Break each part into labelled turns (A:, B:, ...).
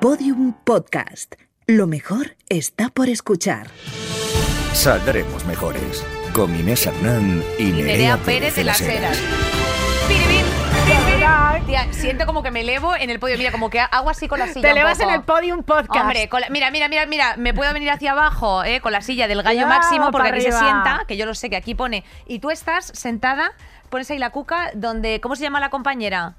A: Podium Podcast. Lo mejor está por escuchar.
B: Saldremos mejores. Con Inés Hernán y,
C: Y
B: Nerea
C: Nerea Pérez de las Heras. Piribín, piribín. Tía, siento como que me elevo en el podio. Mira, como que hago así con la silla.
D: Te elevas en el Podium Podcast.
C: Hombre, la- mira, mira, mira, mira, me puedo venir hacia abajo eh, con la silla del gallo máximo porque aquí se sienta, que yo lo sé que aquí pone. Y tú estás sentada, pones ahí la cuca, donde, ¿cómo se llama la compañera?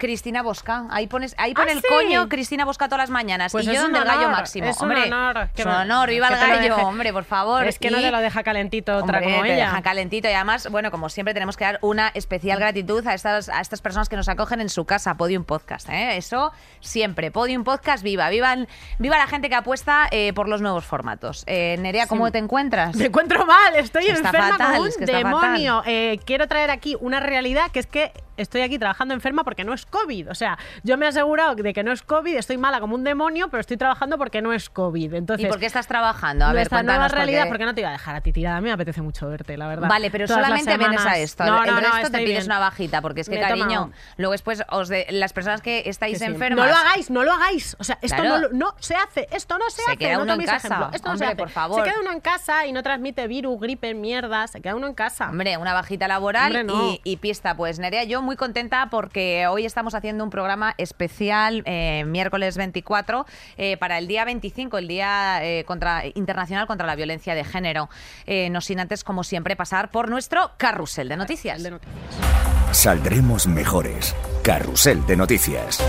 C: Cristina Bosca. Ahí pones, ahí pone
D: ¿Ah,
C: el
D: sí?
C: coño Cristina Bosca todas las mañanas.
D: Pues
C: y yo
D: un
C: donde el gallo máximo.
D: es un
C: hombre,
D: honor,
C: es un honor, viva el gallo, hombre, por favor.
D: Es que no te lo deja calentito otra
C: Hombre,
D: como
C: te
D: ella.
C: dejan calentito y además, bueno, como siempre tenemos que dar una especial gratitud a estas, a estas personas que nos acogen en su casa, Podium Podcast. ¿eh? Eso siempre, Podium Podcast viva, viva, viva la gente que apuesta eh, por los nuevos formatos. Eh, Nerea, ¿cómo
D: Sí.
C: te encuentras?
D: Me encuentro mal, estoy
C: Está
D: enferma
C: fatal,
D: como un
C: es que está
D: demonio. Quiero traer aquí una realidad que es que estoy aquí trabajando enferma porque no es COVID. O sea, yo me he asegurado de que no es COVID, estoy mala como un demonio, pero estoy trabajando porque no es COVID. Entonces,
C: ¿Y por qué estás trabajando? A ver,
D: nuestra nueva realidad,
C: porque-
D: porque no te iba a dejar a ti tirada. A mí me apetece mucho verte, la verdad.
C: Vale, pero
D: Todas
C: solamente vienes a esto.
D: No,
C: el
D: no, no,
C: resto te
D: estoy
C: pides
D: bien.
C: una bajita, porque es que,
D: Me
C: cariño, luego después os de, las personas que estáis
D: sí.
C: enfermas.
D: No lo hagáis, no lo hagáis. O sea, esto
C: Claro.
D: no, no se hace, esto no se,
C: Se
D: hace.
C: queda
D: no
C: uno en casa.
D: ejemplo. Esto no
C: Hombre,
D: se hace.
C: por favor.
D: Se queda uno en casa y no transmite virus, gripe, mierda. Se queda uno en casa.
C: Hombre, una bajita laboral
D: Hombre, no.
C: y, y pista. Pues Nerea, yo muy contenta porque hoy estamos haciendo un programa especial eh, miércoles 24 eh, para el día 25, el Día eh, contra, Internacional contra la Violencia de Género. No sin antes, como siempre, pasar por nuestro carrusel de noticias.
B: Saldremos mejores. Carrusel de noticias.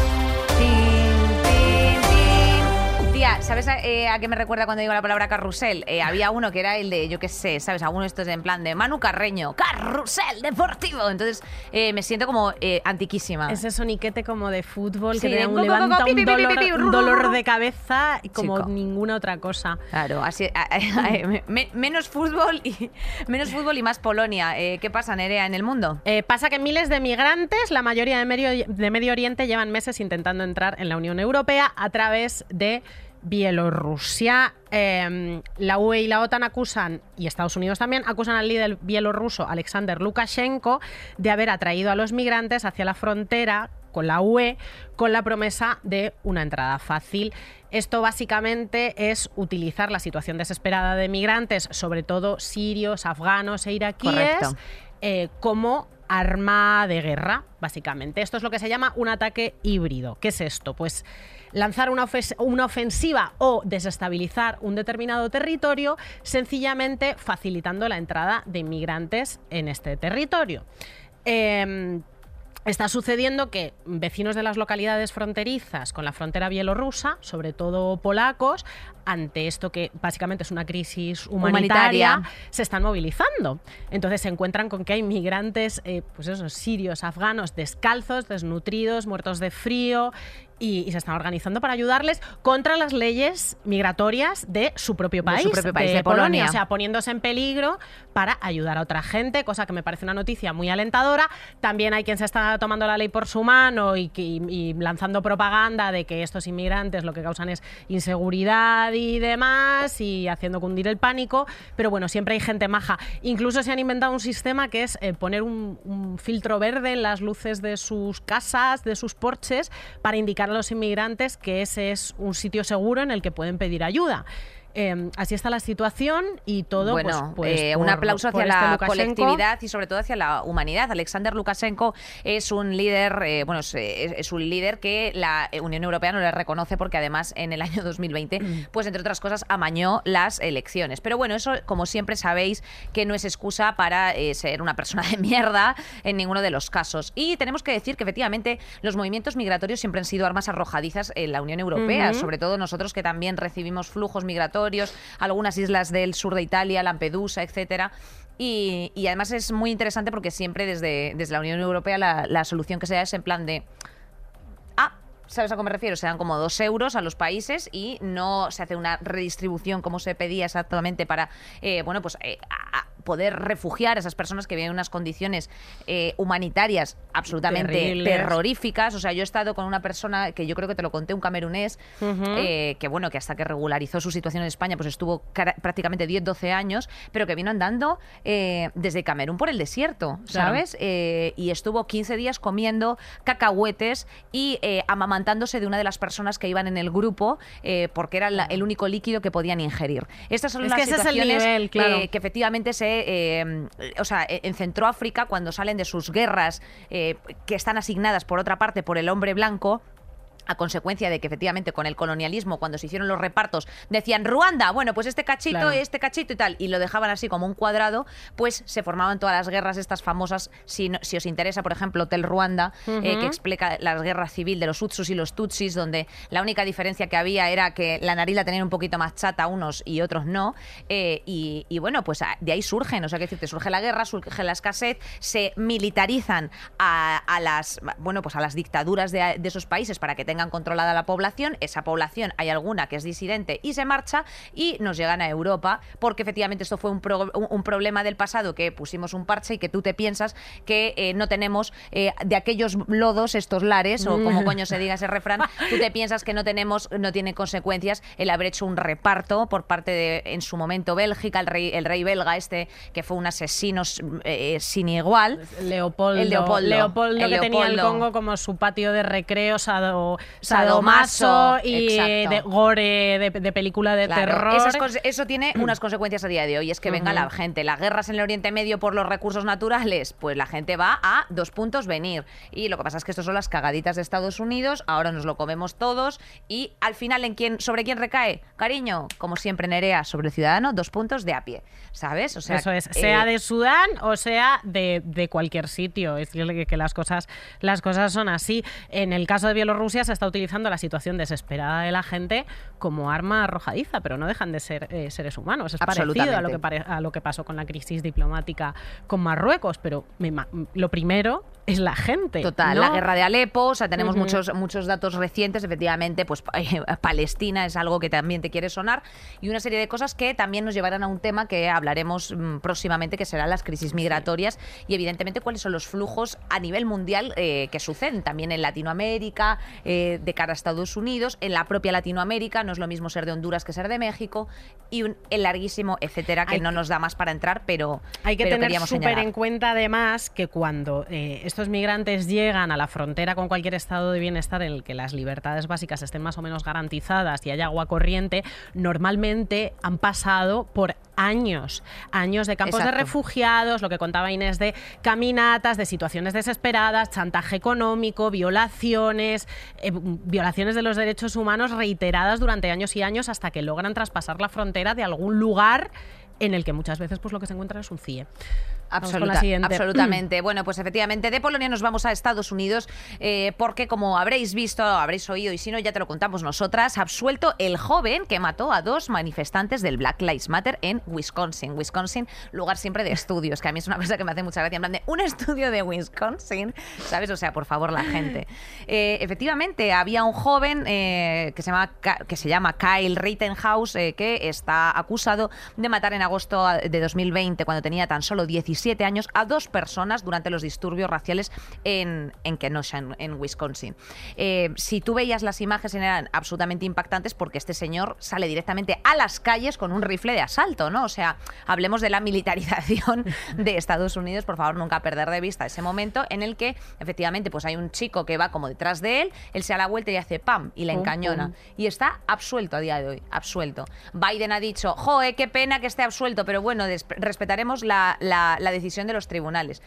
C: ¿Sabes a, eh, a qué me recuerda cuando digo la palabra carrusel? Eh, había uno que era el de, yo qué sé, ¿sabes? Alguno de estos en plan de Manu Carreño, carrusel deportivo. Entonces eh, me siento como antiquísima.
D: Ese soniquete como de fútbol
C: Sí,
D: que te un, levanta un dolor, un dolor de cabeza como
C: Chico.
D: ninguna otra cosa.
C: Claro, así a- a- a- me- menos fútbol y menos fútbol y más Polonia. ¿Qué pasa, Nerea, en el mundo?
D: Pasa que miles de migrantes, la mayoría de Medio, de Medio Oriente, llevan meses intentando entrar en la Unión Europea a través de Bielorrusia. Eh, la UE y la OTAN acusan, y Estados Unidos también, acusan al líder bielorruso Alexander Lukashenko de haber atraído a los migrantes hacia la frontera con la UE con la promesa de una entrada fácil. Esto básicamente es utilizar la situación desesperada de migrantes, sobre todo sirios, afganos e iraquíes, eh, como arma de guerra, básicamente. Esto es lo que se llama un ataque híbrido. ¿Qué es esto? Pues lanzar una, ofes- una ofensiva o desestabilizar un determinado territorio, sencillamente facilitando la entrada de inmigrantes en este territorio. Em, Está sucediendo que vecinos de las localidades fronterizas con la frontera bielorrusa, sobre todo polacos, ante esto que básicamente es una crisis humanitaria,
C: Humanitaria.
D: se están movilizando. Entonces se encuentran con que hay migrantes, eh, pues esos sirios, afganos, descalzos, desnutridos, muertos de frío. Y, y se están organizando para ayudarles contra las leyes migratorias de su propio
C: De
D: país,
C: su propio país, de Polonia.
D: O sea, poniéndose en peligro para ayudar a otra gente, cosa que me parece una noticia muy alentadora. También hay quien se está tomando la ley por su mano y, lanzando propaganda de que estos inmigrantes lo que causan es inseguridad y demás y haciendo cundir el pánico. Pero bueno, siempre hay gente maja. Incluso se han inventado un sistema que es eh, poner un, un filtro verde en las luces de sus casas, de sus porches, para indicar a los inmigrantes que ese es un sitio seguro en el que pueden pedir ayuda. Eh, así está la situación y todo. pues-
C: bueno,
D: pues,
C: eh, un aplauso hacia
D: este
C: la
D: Lukashenko.
C: colectividad y sobre todo hacia la humanidad. Alexander Lukashenko es un líder, eh, bueno, es, es- un líder que la Unión Europea no le reconoce porque además en el año 2020,
D: Mm.
C: pues entre otras cosas, amañó las elecciones. Pero bueno, eso como siempre sabéis que no es excusa para eh, ser una persona de mierda en ninguno de los casos. Y tenemos que decir que efectivamente los movimientos migratorios siempre han sido armas arrojadizas en la Unión Europea, sobre todo nosotros que también recibimos flujos migratorios, algunas islas del sur de Italia, Lampedusa, etcétera. Y, además es muy interesante porque siempre desde, desde la Unión Europea la, solución que se da es en plan de ah, ¿sabes a qué me refiero? Se dan como dos euros a los países y no se hace una redistribución como se pedía exactamente para, eh, bueno, pues eh, poder refugiar a esas personas que viven en unas condiciones eh, humanitarias absolutamente
D: Terribles.
C: terroríficas. O sea, yo he estado con una persona que yo creo que te lo conté, un camerunés, eh, que bueno, que hasta que regularizó su situación en España, pues estuvo prácticamente 10, 12 años, pero que vino andando eh, desde Camerún por el desierto. ¿sabes? Eh, y estuvo 15 días comiendo cacahuetes y amamantándose de una de las personas que iban en el grupo porque era la- el único líquido que podían ingerir. Estas son
D: Es
C: las
D: que ese es el
C: situaciones
D: nivel, claro.
C: que efectivamente se, eh, o sea, en Centroáfrica cuando salen de sus guerras eh, que están asignadas por otra parte por el hombre blanco a consecuencia de que efectivamente con el colonialismo, cuando se hicieron los repartos, decían Ruanda, bueno, pues este cachito,
D: Claro.
C: este cachito y tal, y lo dejaban así como un cuadrado, pues se formaban todas las guerras estas famosas, si, no- si os interesa, por ejemplo, Hotel Ruanda, eh, que explica la guerra civil de los Utsus y los Tutsis, donde la única diferencia que había era que la nariz la tenían un poquito más chata unos y otros no, eh, y, y bueno, pues de ahí surgen, o sea, que decirte, surge la guerra, surge la escasez, se militarizan a, a las, bueno, pues a las dictaduras de, de esos países para que tengan controlada la población, esa población hay alguna que es disidente y se marcha y nos llegan a Europa porque efectivamente esto fue un, pro- un- un problema del pasado que pusimos un parche y que tú te piensas que eh, no tenemos eh, de aquellos lodos estos lares o como coño se diga ese refrán, tú te piensas que no tenemos, no tiene consecuencias el haber hecho un reparto por parte de en su momento Bélgica, el rey, el rey belga este que fue un asesino eh, sin igual.
D: Leopoldo,
C: El Leopoldo.
D: Leopoldo
C: El
D: que tenía el. Congo como su patio de recreo, sado,
C: Sadomaso,
D: y eh,
C: exacto.
D: de gore de, de película de
C: Claro,
D: terror.
C: esas eso tiene unas consecuencias a día de hoy. Es que venga la gente. Las guerras en el Oriente Medio por los recursos naturales, pues la gente va a dos puntos venir. Y lo que pasa es que estos son las cagaditas de Estados Unidos. Ahora nos lo comemos todos. Y al final, ¿en quién, ¿sobre quién recae? Cariño, como siempre, Nerea, sobre el ciudadano, dos puntos de a pie. ¿Sabes? O sea,
D: Eso es,
C: eh,
D: sea de Sudán o sea de, de cualquier sitio. Es que, que las cosas las cosas son así. En el caso de Bielorrusia se está utilizando la situación desesperada de la gente como arma arrojadiza, pero no dejan de ser eh, seres humanos. Es parecido a lo, que pare- a lo que pasó con la crisis diplomática con Marruecos, pero me ma- lo primero es la gente.
C: Total,
D: ¿no?
C: la guerra de Alepo, o sea, tenemos muchos, muchos datos recientes, efectivamente, pues Palestina es algo que también te quiere sonar, y una serie de cosas que también nos llevarán a un tema que hablaremos mm, próximamente, que serán las crisis migratorias, y evidentemente cuáles son los flujos a nivel mundial eh, que suceden, también en Latinoamérica, eh, de cara a Estados Unidos, en la propia Latinoamérica, no es lo mismo ser de Honduras que ser de México, y un, el larguísimo etcétera, que
D: Hay
C: no
D: que-
C: nos da más para entrar, pero,
D: Hay que
C: pero
D: tener súper en cuenta además que cuando eh, estos migrantes llegan a la frontera con cualquier estado de bienestar en el que las libertades básicas estén más o menos garantizadas y haya agua corriente, normalmente han pasado por años, años de campos de refugiados, lo que contaba Inés de caminatas, de situaciones desesperadas, chantaje económico, violaciones, eh, violaciones de los derechos humanos reiteradas durante años y años hasta que logran traspasar la frontera de algún lugar en el que muchas veces pues lo que se encuentra es un CIE. Vamos con la
C: Absoluta-
D: siguiente.
C: absolutamente. Bueno, pues efectivamente, de Polonia nos vamos a Estados Unidos eh, porque, como habréis visto, habréis oído, y si no, ya te lo contamos nosotras, absuelto el joven que mató a dos manifestantes del Black Lives Matter en Wisconsin. Wisconsin, lugar siempre de estudios, que a mí es una cosa que me hace mucha gracia. En plan de, un estudio de Wisconsin, ¿sabes? O sea, por favor, la gente. Eh, efectivamente, había un joven eh, que, se llama, que se llama Kyle Rittenhouse eh, que está acusado de matar en agosto de 2020, cuando tenía tan solo 17 años, a dos personas durante los disturbios raciales en, en Kenosha, en, en Wisconsin. Eh, si tú veías las imágenes eran absolutamente impactantes porque este señor sale directamente a las calles con un rifle de asalto, ¿no? O sea, hablemos de la militarización de Estados Unidos, por favor, nunca perder de vista ese momento en el que efectivamente pues hay un chico que va como detrás de él, él se da la vuelta y hace pam y le encañona y está absuelto a día de hoy, absuelto. Biden ha dicho, joe, qué pena que esté absuelto, pero bueno, respetaremos la, la- la decisión de los tribunales.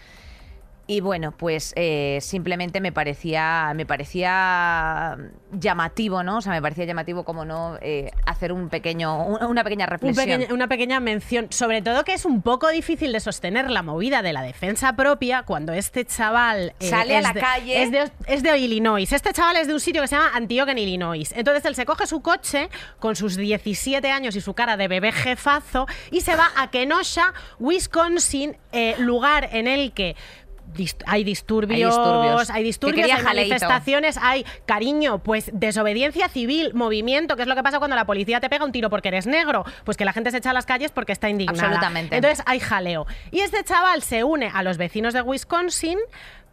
C: Y bueno, pues eh, simplemente me parecía, me parecía llamativo, ¿no? O sea, me parecía llamativo como no eh, hacer un pequeño, un- una pequeña
D: Un
C: reflexión.
D: pequeño- una pequeña mención, sobre todo que es un poco difícil de sostener la movida de la defensa propia cuando este chaval eh,
C: Sale a la
D: de-
C: calle.
D: Es de, es de Illinois. Este chaval es de un sitio que se llama Antioch en Illinois. Entonces él se coge su coche con sus 17 años y su cara de bebé jefazo y se va a Kenosha, Wisconsin, lugar en el que dist- hay disturbios,
C: Hay disturbios.
D: hay disturbios, manifestaciones, hay cariño, pues desobediencia civil, movimiento, que es lo que pasa cuando la policía te pega un tiro porque eres negro, pues que la gente se echa a las calles porque está indignada.
C: Absolutamente.
D: Entonces hay jaleo. Y este chaval se une a los vecinos de Wisconsin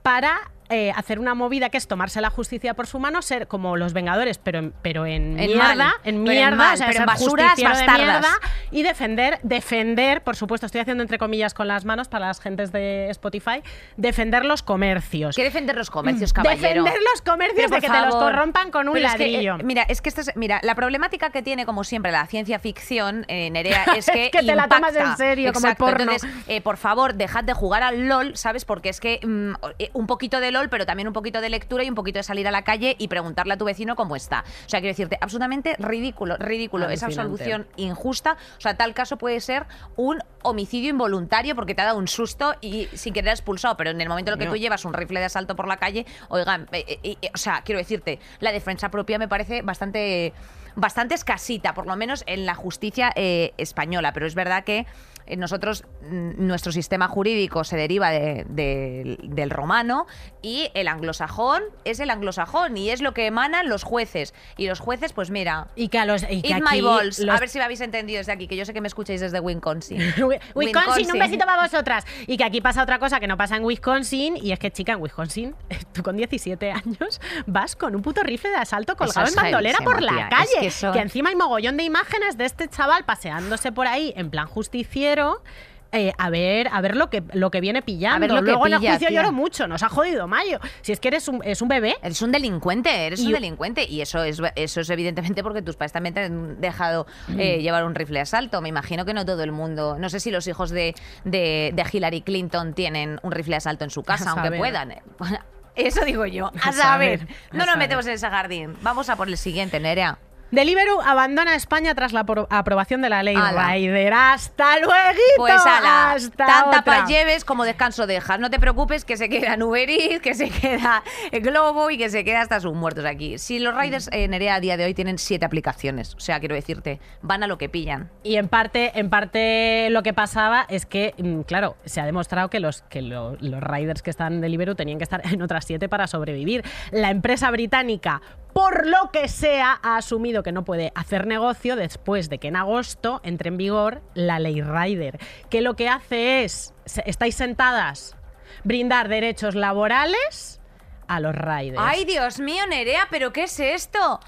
D: para eh, hacer una movida que es tomarse la justicia por su mano, ser como los Vengadores, pero en, pero en,
C: En
D: mierda,
C: mal,
D: en
C: pero en
D: mierda,
C: mal,
D: o sea,
C: pero en
D: ser
C: basuras
D: de
C: bastardas.
D: mierda y defender, defender, por supuesto, estoy haciendo entre comillas con las manos para las gentes de Spotify, defender los comercios.
C: ¿Qué defender los comercios, caballero?
D: Defender los comercios de que te los corrompan con un
C: Pero es que,
D: ladrillo.
C: eh, mira, es que esto es, mira, la problemática que tiene, como siempre, la ciencia ficción, eh, Nerea, es que.
D: que te la tomas en serio, como el
C: Exacto.
D: porno.
C: Entonces, eh, por favor, dejad de jugar al LOL, ¿sabes? Porque es que mm, eh, un poquito de LOL, pero también un poquito de lectura y un poquito de salir a la calle y preguntarle a tu vecino cómo está. O sea, quiero decirte, absolutamente ridículo, ridículo. Esa
D: Alucinante.
C: solución injusta. O sea, tal caso puede ser un homicidio involuntario porque te ha dado un susto y sin querer expulsado. Pero en el momento en el que
D: No.
C: tú llevas un rifle de asalto por la calle, oigan, eh, eh, eh, o sea, quiero decirte, la defensa propia me parece bastante bastante escasita, por lo menos en la justicia eh, española, pero es verdad que nosotros, mm, nuestro sistema jurídico se deriva de- de- del romano y el anglosajón es el anglosajón y es lo que emanan los jueces. Y los jueces, pues mira,
D: y que a los y que
C: eat
D: aquí
C: my balls.
D: los-
C: A ver si me habéis entendido desde aquí, que yo sé que me escucháis desde Wisconsin.
D: Wisconsin, un besito para vosotras. Y que aquí pasa otra cosa que no pasa en Wisconsin, y es que, chica, en Wisconsin, tú con 17 años vas con un puto rifle de asalto colgado
C: es
D: en bandolera por la
C: tía. Es
D: calle.
C: que
D: encima hay mogollón de imágenes de este chaval paseándose por ahí en plan justiciero. Eh, a ver, a ver lo que lo que viene pillando.
C: A ver lo que
D: Luego en el
C: pilla,
D: juicio lloro mucho, nos ha jodido Mayo. Si es que eres un, es un bebé.
C: Eres un delincuente, eres
D: Y-
C: un delincuente. Y eso es, eso es evidentemente porque tus padres también te han dejado eh,
D: Mm.
C: llevar un rifle de asalto. Me imagino que no todo el mundo. No sé si los hijos de, de, de Hillary Clinton tienen un rifle de asalto en su casa,
D: A
C: aunque
D: saber.
C: puedan. eh. Eso digo yo. A,
D: A
C: saber.
D: saber, a
C: No nos
D: saber.
C: metemos en ese jardín. Vamos a por el siguiente, Nerea.
D: Deliveroo abandona España tras la apro- aprobación de la ley
C: Ala.
D: Rider. ¡Hasta luego!
C: Pues ala,
D: ¡Hasta
C: tanta paz lleves como descanso dejas. No te preocupes que se queda Uber Eats, que se queda Globo y que se queda hasta sus muertos aquí. Si los riders en Nerea a día de hoy tienen siete aplicaciones, o sea, quiero decirte, van a lo que pillan.
D: Y en parte, en parte lo que pasaba es que, mm, claro, se ha demostrado que los, que lo- los riders que están en Deliveroo tenían que estar en otras siete para sobrevivir. La empresa británica, por lo que sea, ha asumido que no puede hacer negocio después de que en agosto entre en vigor la ley Rider, que lo que hace es, estáis sentadas, brindar derechos laborales a los riders.
C: Ay, Dios mío, Nerea, ¿pero qué es esto?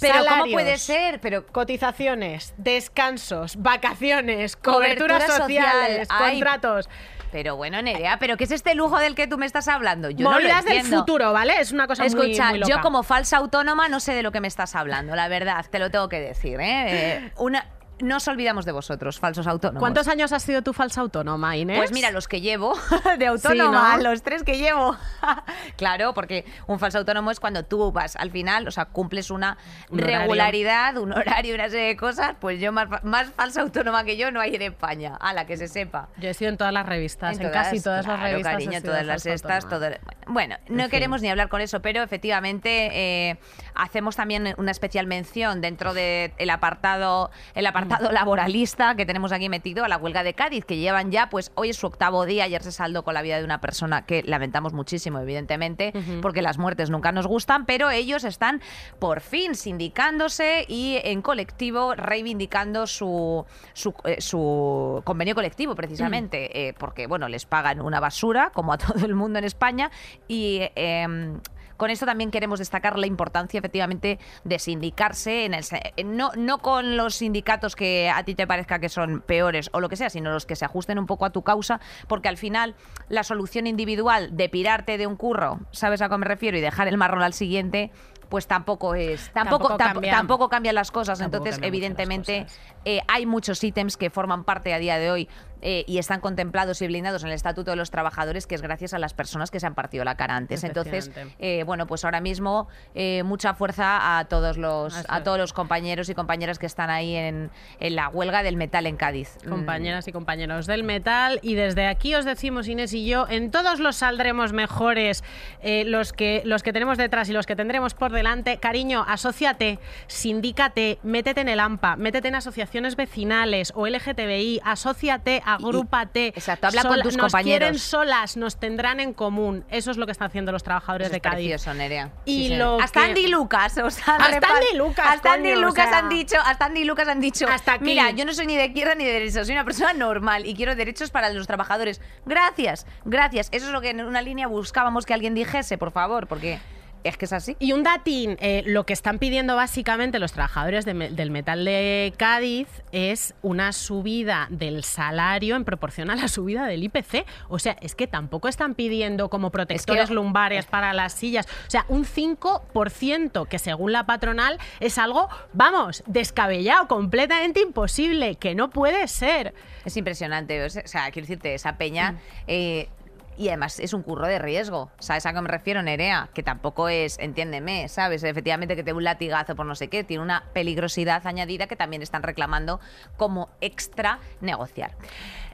C: ¿Pero cómo
D: Salarios.
C: puede ser? Pero
D: Cotizaciones, descansos, vacaciones,
C: Cobertura
D: coberturas
C: social.
D: sociales,
C: Ay,
D: contratos.
C: Pero bueno, Nerea, ¿pero qué es este lujo del que tú me estás hablando? Yo no lo
D: Movidas del futuro, ¿vale? Es una cosa muy,
C: Escucha,
D: muy loca.
C: yo como falsa autónoma no sé de lo que me estás hablando, la verdad, te lo tengo que decir. ¿eh? Eh, una, no os olvidamos de vosotros, falsos autónomos.
D: ¿Cuántos años has sido tú falsa autónoma, Inés?
C: Pues mira, los que llevo de autónoma,
D: Sí, ¿no?
C: los tres que llevo. claro, porque un falso autónomo es cuando tú vas al final, o sea, cumples una
D: Un
C: regularidad, un horario, una serie de cosas, pues yo más, más falsa autónoma que yo no hay en España, a la que se sepa.
D: Yo he sido en todas las revistas, en,
C: todas,
D: casi todas las revistas.
C: cariño, todas las estas, todo- Bueno, no
D: En fin.
C: queremos ni hablar con eso, pero efectivamente eh, hacemos también una especial mención dentro del apartado, el apartado
D: Mm.
C: laboralista que tenemos aquí metido a la huelga de Cádiz, que llevan ya, pues hoy es su octavo día, ayer se saldó con la vida de una persona que lamentamos muchísimo, evidentemente, porque las muertes nunca nos gustan, pero ellos están por fin sindicándose y en colectivo reivindicando su, su, eh, su convenio colectivo, precisamente, eh, porque, bueno, les pagan una basura, como a todo el mundo en España, y... eh, con esto también queremos destacar la importancia, efectivamente, de sindicarse, en el, no, no con los sindicatos que a ti te parezca que son peores o lo que sea, sino los que se ajusten un poco a tu causa, porque al final la solución individual de pirarte de un curro, ¿sabes a qué me refiero? Y dejar el marrón al siguiente, pues tampoco es. Tampoco,
D: Tampoco
C: tamp-
D: cambia.
C: tampoco cambian las cosas.
D: Tampoco
C: Entonces, evidentemente,
D: cosas.
C: eh, hay muchos ítems que forman parte a día de hoy eh, y están contemplados y blindados en el Estatuto de los Trabajadores, que es gracias a las personas que se han partido la cara antes. Entonces, eh, bueno, pues ahora mismo eh, mucha fuerza a todos los a todos los compañeros y compañeras que están ahí en, en la huelga del metal en Cádiz. Mm,
D: Compañeras y compañeros del metal, y desde aquí os decimos, Inés y yo, en todos los saldremos mejores, los, que, los que tenemos detrás y los que tendremos por delante. Cariño, asóciate, sindícate, métete en el AMPA, métete en asociaciones vecinales o LGTBI, asóciate, agrúpate.
C: exacto, habla con tus
D: nos
C: compañeros.
D: quieren solas, nos tendrán en común. Eso es lo que están haciendo los trabajadores
C: Eso
D: de Cádiz.
C: precioso, Nerea.
D: Y
C: Sí,
D: lo
C: hasta
D: que-
C: Andy Lucas, o sea,
D: Hasta Andy Lucas,
C: hasta Andy
D: coño, o
C: Lucas
D: sea.
C: han dicho, hasta Andy Lucas han dicho,
D: Hasta aquí.
C: mira, yo no soy ni de izquierda ni de derecha, soy una persona normal y quiero derechos para los trabajadores. Gracias, gracias. Eso es lo que en una línea buscábamos que alguien dijese, por favor, porque es que es así.
D: Y un datín, eh, lo que están pidiendo básicamente los trabajadores de del metal de Cádiz es una subida del salario en proporción a la subida del IPC. O sea, es que tampoco están pidiendo como protectores lumbares para las sillas. O sea, un 5% que según la patronal es algo, vamos, descabellado, completamente imposible, que no puede ser.
C: Es impresionante. O sea, o sea, quiero decirte, esa peña. eh, y además es un curro de riesgo. ¿Sabes a qué me refiero, Nerea? Que tampoco es, entiéndeme, ¿sabes? Efectivamente que te un latigazo por no sé qué. Tiene una peligrosidad añadida que también están reclamando como extra negociar.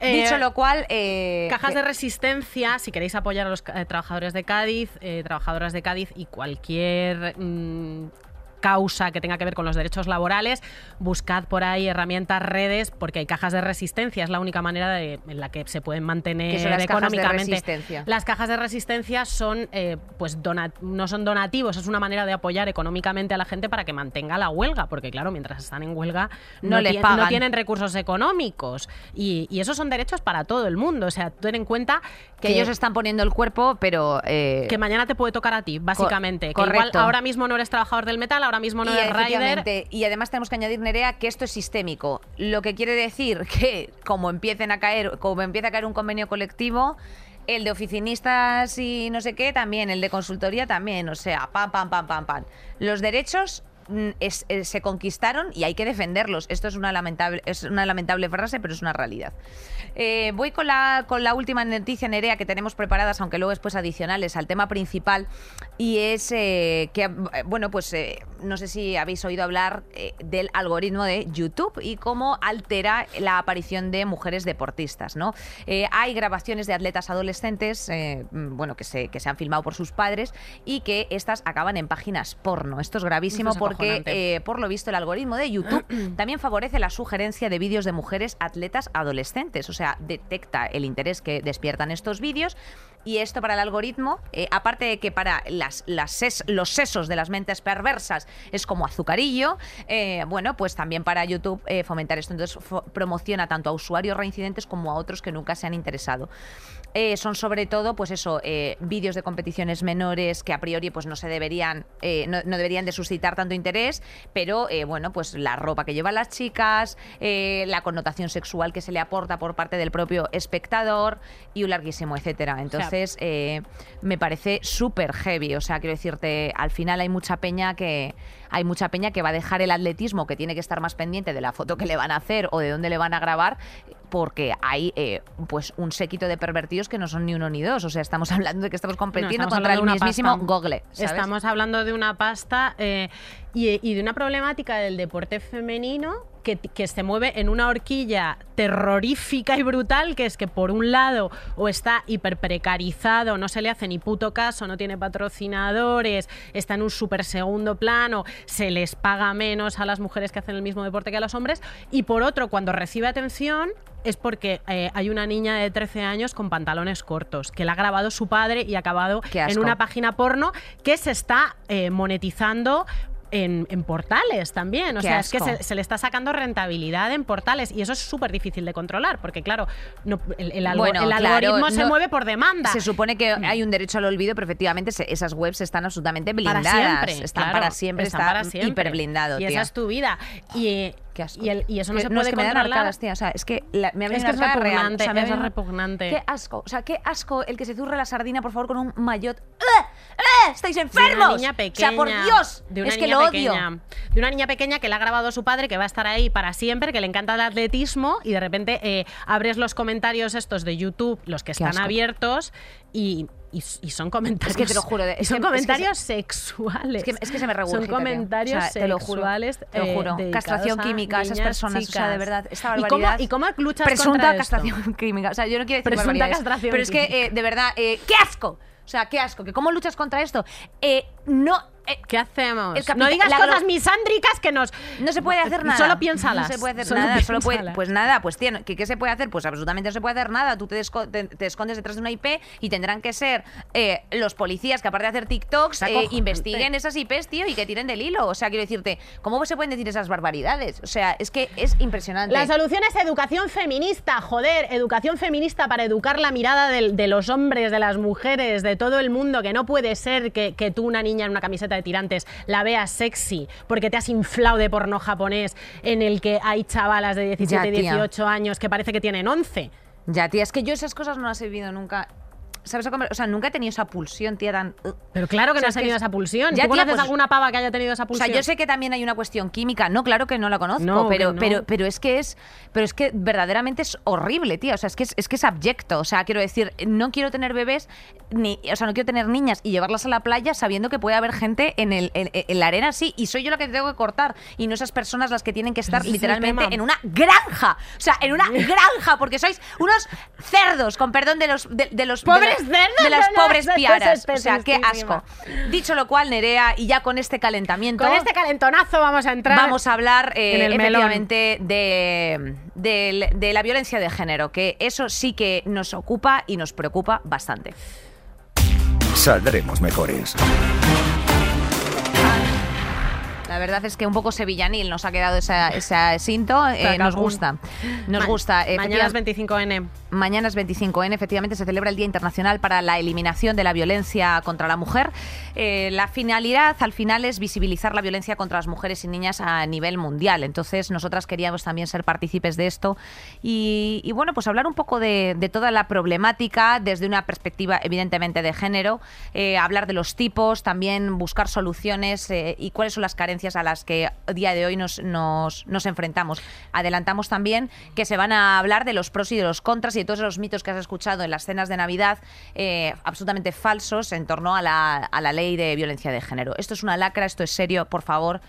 D: Eh,
C: Dicho lo cual. eh,
D: Cajas
C: que-
D: de resistencia, si queréis apoyar a los eh, trabajadores de Cádiz, trabajadoras de Cádiz y cualquier mm, causa que tenga que ver con los derechos laborales, buscad por ahí herramientas, redes, porque hay cajas de resistencia, es la única manera de- en la que se pueden mantener
C: ¿Qué son las cajas de
D: económicamente. Las cajas de resistencia son, eh, pues, no son donativos, es una manera de apoyar económicamente a la gente para que mantenga la huelga, porque claro, mientras están en huelga
C: No les
D: tien-
C: pagan.
D: no tienen recursos económicos y, y esos son derechos para todo el mundo. O sea, ten en cuenta
C: que ellos están poniendo el cuerpo, pero. eh,
D: que mañana te puede tocar a ti, básicamente. que igual
C: correcto.
D: ahora mismo no eres trabajador del metal, ahora mismo no
C: y,
D: rider.
C: y además tenemos que añadir, Nerea, que esto es sistémico. Lo que quiere decir que como empiecen a caer, como empieza a caer un convenio colectivo, el de oficinistas y no sé qué, también, el de consultoría también. O sea, pam, pam, pam, pam, pam. Los derechos mm, es- eh, se conquistaron y hay que defenderlos. Esto es una lamentable, es una lamentable frase, pero es una realidad. Eh, voy con la, con la última noticia, Nerea, que tenemos preparadas, aunque luego después adicionales al tema principal, y es eh, que, bueno, pues eh, no sé si habéis oído hablar del algoritmo de YouTube y cómo altera la aparición de mujeres deportistas, ¿no? Hay grabaciones de atletas adolescentes, mm, bueno, que se, que se han filmado por sus padres y que estas acaban en páginas porno. Esto es gravísimo
D: es
C: porque, eh, por lo visto, el algoritmo de YouTube también favorece la sugerencia de vídeos de mujeres atletas adolescentes, o sea, detecta el interés que despiertan estos vídeos y esto para el algoritmo, eh, aparte de que para las, las ses- los sesos de las mentes perversas es como azucarillo, eh, bueno, pues también para YouTube eh, fomentar esto. Entonces fo- promociona tanto a usuarios reincidentes como a otros que nunca se han interesado. Eh, son sobre todo, pues eso, eh, vídeos de competiciones menores que a priori pues no se deberían, eh, no, no deberían de suscitar tanto interés, pero bueno, pues la ropa que llevan las chicas, la connotación sexual que se le aporta por parte del propio espectador y un larguísimo etcétera. Entonces, me parece súper heavy. O sea, quiero decirte, al final hay mucha peña que hay mucha peña que va a dejar el atletismo, que tiene que estar más pendiente de la foto que le van a hacer o de dónde le van a grabar, porque hay eh, pues un séquito de pervertidos que no son ni uno ni dos. O sea, estamos hablando de que estamos
D: No,
C: compitiendo
D: estamos
C: contra el mismísimo
D: pasta.
C: Google. ¿sabes?
D: Estamos hablando de una pasta eh, y, y de una problemática del deporte femenino que, que se mueve en una horquilla terrorífica y brutal, que es que por un lado o está hiper precarizado, no se le hace ni puto caso, no tiene patrocinadores, está en un súper segundo plano, se les paga menos a las mujeres que hacen el mismo deporte que a los hombres, y por otro, cuando recibe atención es porque eh, hay una niña de 13 años con pantalones cortos, que la ha grabado su padre y ha acabado en una página porno que se está eh, monetizando. En, en portales también, o
C: Qué
D: sea, es que se, se le está sacando rentabilidad en portales y eso es súper difícil de controlar, porque claro, no- el, el algo-
C: Bueno,
D: el
C: claro,
D: algoritmo se mueve por demanda.
C: Se supone que hay un derecho al olvido, pero efectivamente se- esas webs están absolutamente
D: para
C: blindadas.
D: siempre.
C: están
D: claro,
C: para siempre,
D: están
C: está
D: para siempre.
C: hiper blindado,
D: Y esa es tu vida. Y,
C: Qué asco.
D: y, el- y eso no
C: Que-
D: se
C: es
D: puede
C: que me dan arcadas, tía. O sea, es que la- me ha
D: Es que es
C: real.
D: repugnante,
C: O sea, me ha
D: es repugnante.
C: Qué asco. O sea, qué asco el que se zurre la sardina, por favor, con un maillot. ¡Eh! ¡Eh! ¡Estáis
D: de
C: enfermos!
D: una niña pequeña.
C: o sea, por Dios.
D: de una
C: es que
D: niña
C: lo
D: pequeña,
C: odio.
D: De una niña pequeña que le ha grabado su padre, que va a estar ahí para siempre, que le encanta el atletismo, y de repente eh, abres los comentarios estos de YouTube, los que están
C: asco.
D: abiertos, y, y- y son comentarios.
C: Es que te lo juro,
D: son
C: que- es que
D: comentarios sexuales.
C: Es que, es que se me regurgita.
D: Son comentarios
C: O sea, te lo juro,
D: sexuales.
C: Te lo
D: eh,
C: juro. castración química, esas
D: niñas,
C: personas. O sea, de
D: chicas.
C: verdad, esta
D: ¿Y cómo,
C: barbaridad.
D: ¿Y cómo luchas
C: Presunta
D: contra esto?
C: castración química. O sea, yo no quiero decir
D: Presunta castración
C: Pero es que, eh, de verdad, eh, ¡qué asco! O sea, qué asco. ¿Que ¿Cómo luchas contra esto? Eh, no
D: ¿Qué hacemos? no digas
C: la
D: cosas misándricas que nos...
C: No se puede hacer nada.
D: Solo piénsalas.
C: No se puede hacer
D: Solo
C: nada. Solo puede-
D: piénsalas.
C: pues nada, pues tío, ¿qué, qué se puede hacer? Pues absolutamente no se puede hacer nada. Tú te, esco- te- te escondes detrás de una IP y tendrán que ser eh, los policías que aparte de hacer TikToks eh, investiguen esas IPs, tío, y que tiren del hilo. O sea, quiero decirte, ¿cómo se pueden decir esas barbaridades? O sea, es que es impresionante.
D: La solución es educación feminista, joder, educación feminista para educar la mirada de, los hombres, de las mujeres, de todo el mundo, que no puede ser que, que tú, una niña en una camiseta de tirantes, la veas sexy porque te has inflado de porno japonés en el que hay chavalas de 17,
C: Ya, tía.
D: 18 años que parece que tienen 11.
C: Ya, tía, es que yo esas cosas no las he vivido nunca. ¿Sabes? O sea, nunca he tenido esa pulsión, tía, tan... uh.
D: Pero claro que
C: O sea,
D: no has tenido
C: es-
D: esa pulsión.
C: Ya,
D: ¿Tú conoces
C: pues-
D: alguna pava que haya tenido esa
C: O
D: pulsión?
C: sea, yo sé que también hay una cuestión química. No, claro que no la conozco,
D: No,
C: pero,
D: no.
C: pero, pero es que es, pero es que verdaderamente es horrible, tía. O sea, es que es, es que es abyecto. O sea, quiero decir, no quiero tener bebés, ni, o sea, no quiero tener niñas y llevarlas a la playa sabiendo que puede haber gente en, el, en, en la arena así. Y soy yo la que tengo que cortar. Y no esas personas las que tienen que estar literalmente en una granja. O sea, en una granja, porque sois unos cerdos, con perdón de los de, de los
D: Pobres
C: de las pobres piaras. O sea, qué asco. Dicho lo cual, Nerea, y ya con este calentamiento.
D: Con este calentonazo vamos a entrar.
C: Vamos a hablar eh,
D: en el melón.
C: efectivamente de, de- de la violencia de género, que eso sí que nos ocupa y nos preocupa bastante.
B: Saldremos mejores.
C: La verdad es que un poco sevillanil nos ha quedado esa- ese cinto. eh, nos gusta. Nos
D: Ma-
C: gusta.
D: Mañana es
C: efectivamente-
D: 25N.
C: Mañana es 25N, efectivamente se celebra el Día Internacional para la Eliminación de la Violencia contra la Mujer. Eh, la finalidad al final es visibilizar la violencia contra las mujeres y niñas a nivel mundial. Entonces nosotras queríamos también ser partícipes de esto y, y, bueno, pues hablar un poco de, de toda la problemática desde una perspectiva evidentemente de género, eh, hablar de los tipos, también buscar soluciones y cuáles son las carencias a las que a día de hoy nos, nos, nos enfrentamos. Adelantamos también que se van a hablar de los pros y de los contras y de todos los mitos que has escuchado en las cenas de Navidad, eh, absolutamente falsos en torno a la, a la ley de violencia de género. Esto es una lacra, esto es serio, por favor.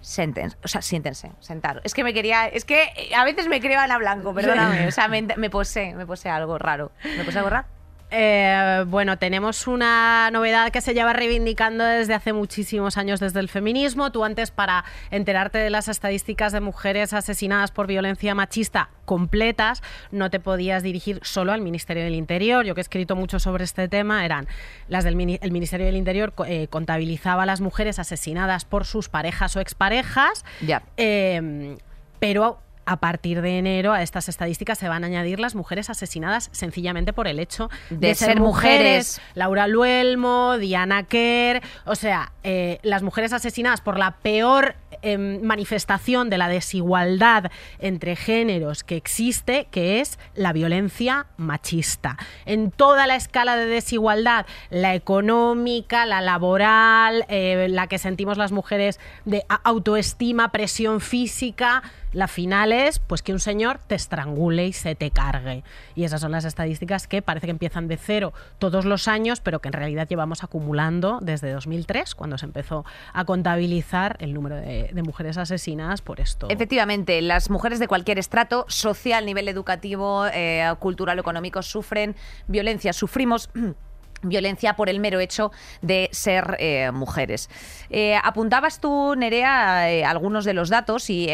C: Senten, o sea, siéntense, sentar. Es que me quería, es que eh, a veces me creo Ana Blanco, perdóname. O sea, me, me posee, me posee algo raro. ¿Me posee algo raro?
D: Eh, bueno, tenemos una novedad que se lleva reivindicando desde hace muchísimos años desde el feminismo. Tú antes, para enterarte de las estadísticas de mujeres asesinadas por violencia machista completas, no te podías dirigir solo al Ministerio del Interior. Yo que he escrito mucho sobre este tema, eran las del mini- el Ministerio del Interior eh, contabilizaba a las mujeres asesinadas por sus parejas o exparejas.
C: Ya.
D: Eh, pero a partir de enero a estas estadísticas se van a añadir las mujeres asesinadas sencillamente por el hecho de,
C: De ser mujeres.
D: Laura Luelmo, Diana Kerr, o sea, eh, las mujeres asesinadas por la peor em, manifestación de la desigualdad entre géneros que existe, que es la violencia machista. En toda la escala de desigualdad, la económica, la laboral, eh, la que sentimos las mujeres de autoestima, presión física, la final es pues que un señor te estrangule y se te cargue. Y esas son las estadísticas que parece que empiezan de cero todos los años, pero que en realidad llevamos acumulando desde 2003, cuando se empezó a contabilizar el número de, mujeres asesinadas por esto.
C: Efectivamente, las mujeres de cualquier estrato social, nivel educativo, eh, cultural o económico sufren violencia, sufrimos violencia por el mero hecho de ser eh, mujeres. Eh, apuntabas tú, Nerea, eh, algunos de los datos y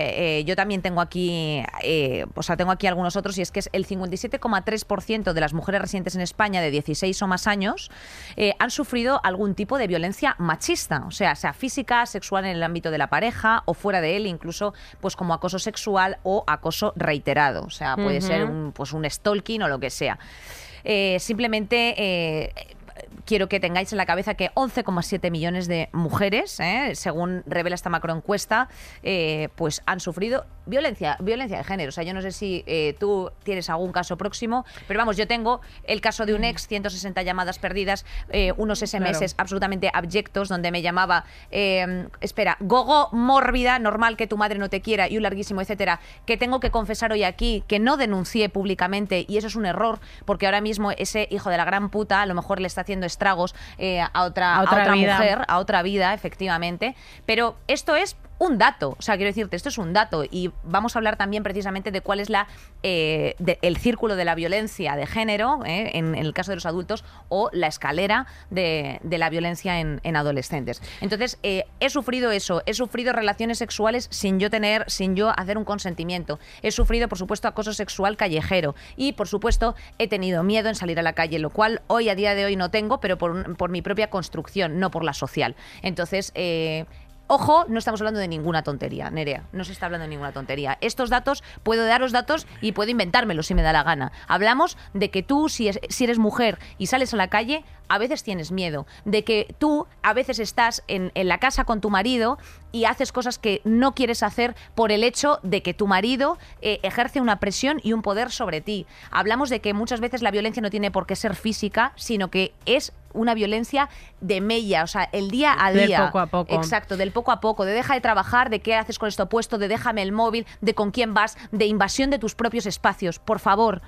C: yo también tengo aquí, o sea, tengo aquí algunos otros y es que es el 57,3% de las mujeres residentes en España de 16 o más años han sufrido algún tipo de violencia machista, o sea, sea física, sexual en el ámbito de la pareja o fuera de él, incluso pues como acoso sexual o acoso reiterado, o sea, puede ser un, pues un stalking o lo que sea. Simplemente quiero que tengáis en la cabeza que 11,7 millones de mujeres, eh, según revela esta macroencuesta, eh, pues han sufrido violencia, violencia de género. O sea, yo no sé si eh, tú tienes algún caso próximo, pero vamos, yo tengo el caso de un ex, 160 llamadas perdidas, eh, unos SMS
D: Claro.
C: absolutamente abyectos, donde me llamaba, eh, espera, gogo mórbida, normal que tu madre no te quiera y un larguísimo, etcétera, que tengo que confesar hoy aquí que no denuncié públicamente y eso es un error, porque ahora mismo ese hijo de la gran puta a lo mejor le está haciendo estragos a otra,
D: A
C: a
D: otra
C: otra
D: vida.
C: mujer, a otra vida, efectivamente. Pero esto es un dato. O sea, quiero decirte, esto es un dato. Y vamos a hablar también precisamente de cuál es la eh, el círculo de la violencia de género, eh, en, el caso de los adultos, o la escalera de, la violencia en, en adolescentes. Entonces, eh, he sufrido eso, he sufrido relaciones sexuales sin yo tener, sin yo hacer un consentimiento. He sufrido, por supuesto, acoso sexual callejero. Y, por supuesto, he tenido miedo en salir a la calle, lo cual hoy, a día de hoy, no tengo, pero por, por mi propia construcción, no por la social. Entonces, eh, Ojo, no estamos hablando de ninguna tontería, Nerea. No se está hablando de ninguna tontería. Estos datos, puedo daros datos y puedo inventármelos si me da la gana. Hablamos de que tú, si, es- si eres mujer y sales a la calle, a veces tienes miedo. De que tú, a veces estás en, en la casa con tu marido y haces cosas que no quieres hacer por el hecho de que tu marido eh, ejerce una presión y un poder sobre ti. Hablamos de que muchas veces la violencia no tiene por qué ser física, sino que es una violencia de mella, o sea, el día a
D: Del
C: día.
D: poco a poco.
C: Exacto, del poco a poco, de deja de trabajar, de qué haces con esto puesto, de déjame el móvil, de con quién vas, de invasión de tus propios espacios. Por favor,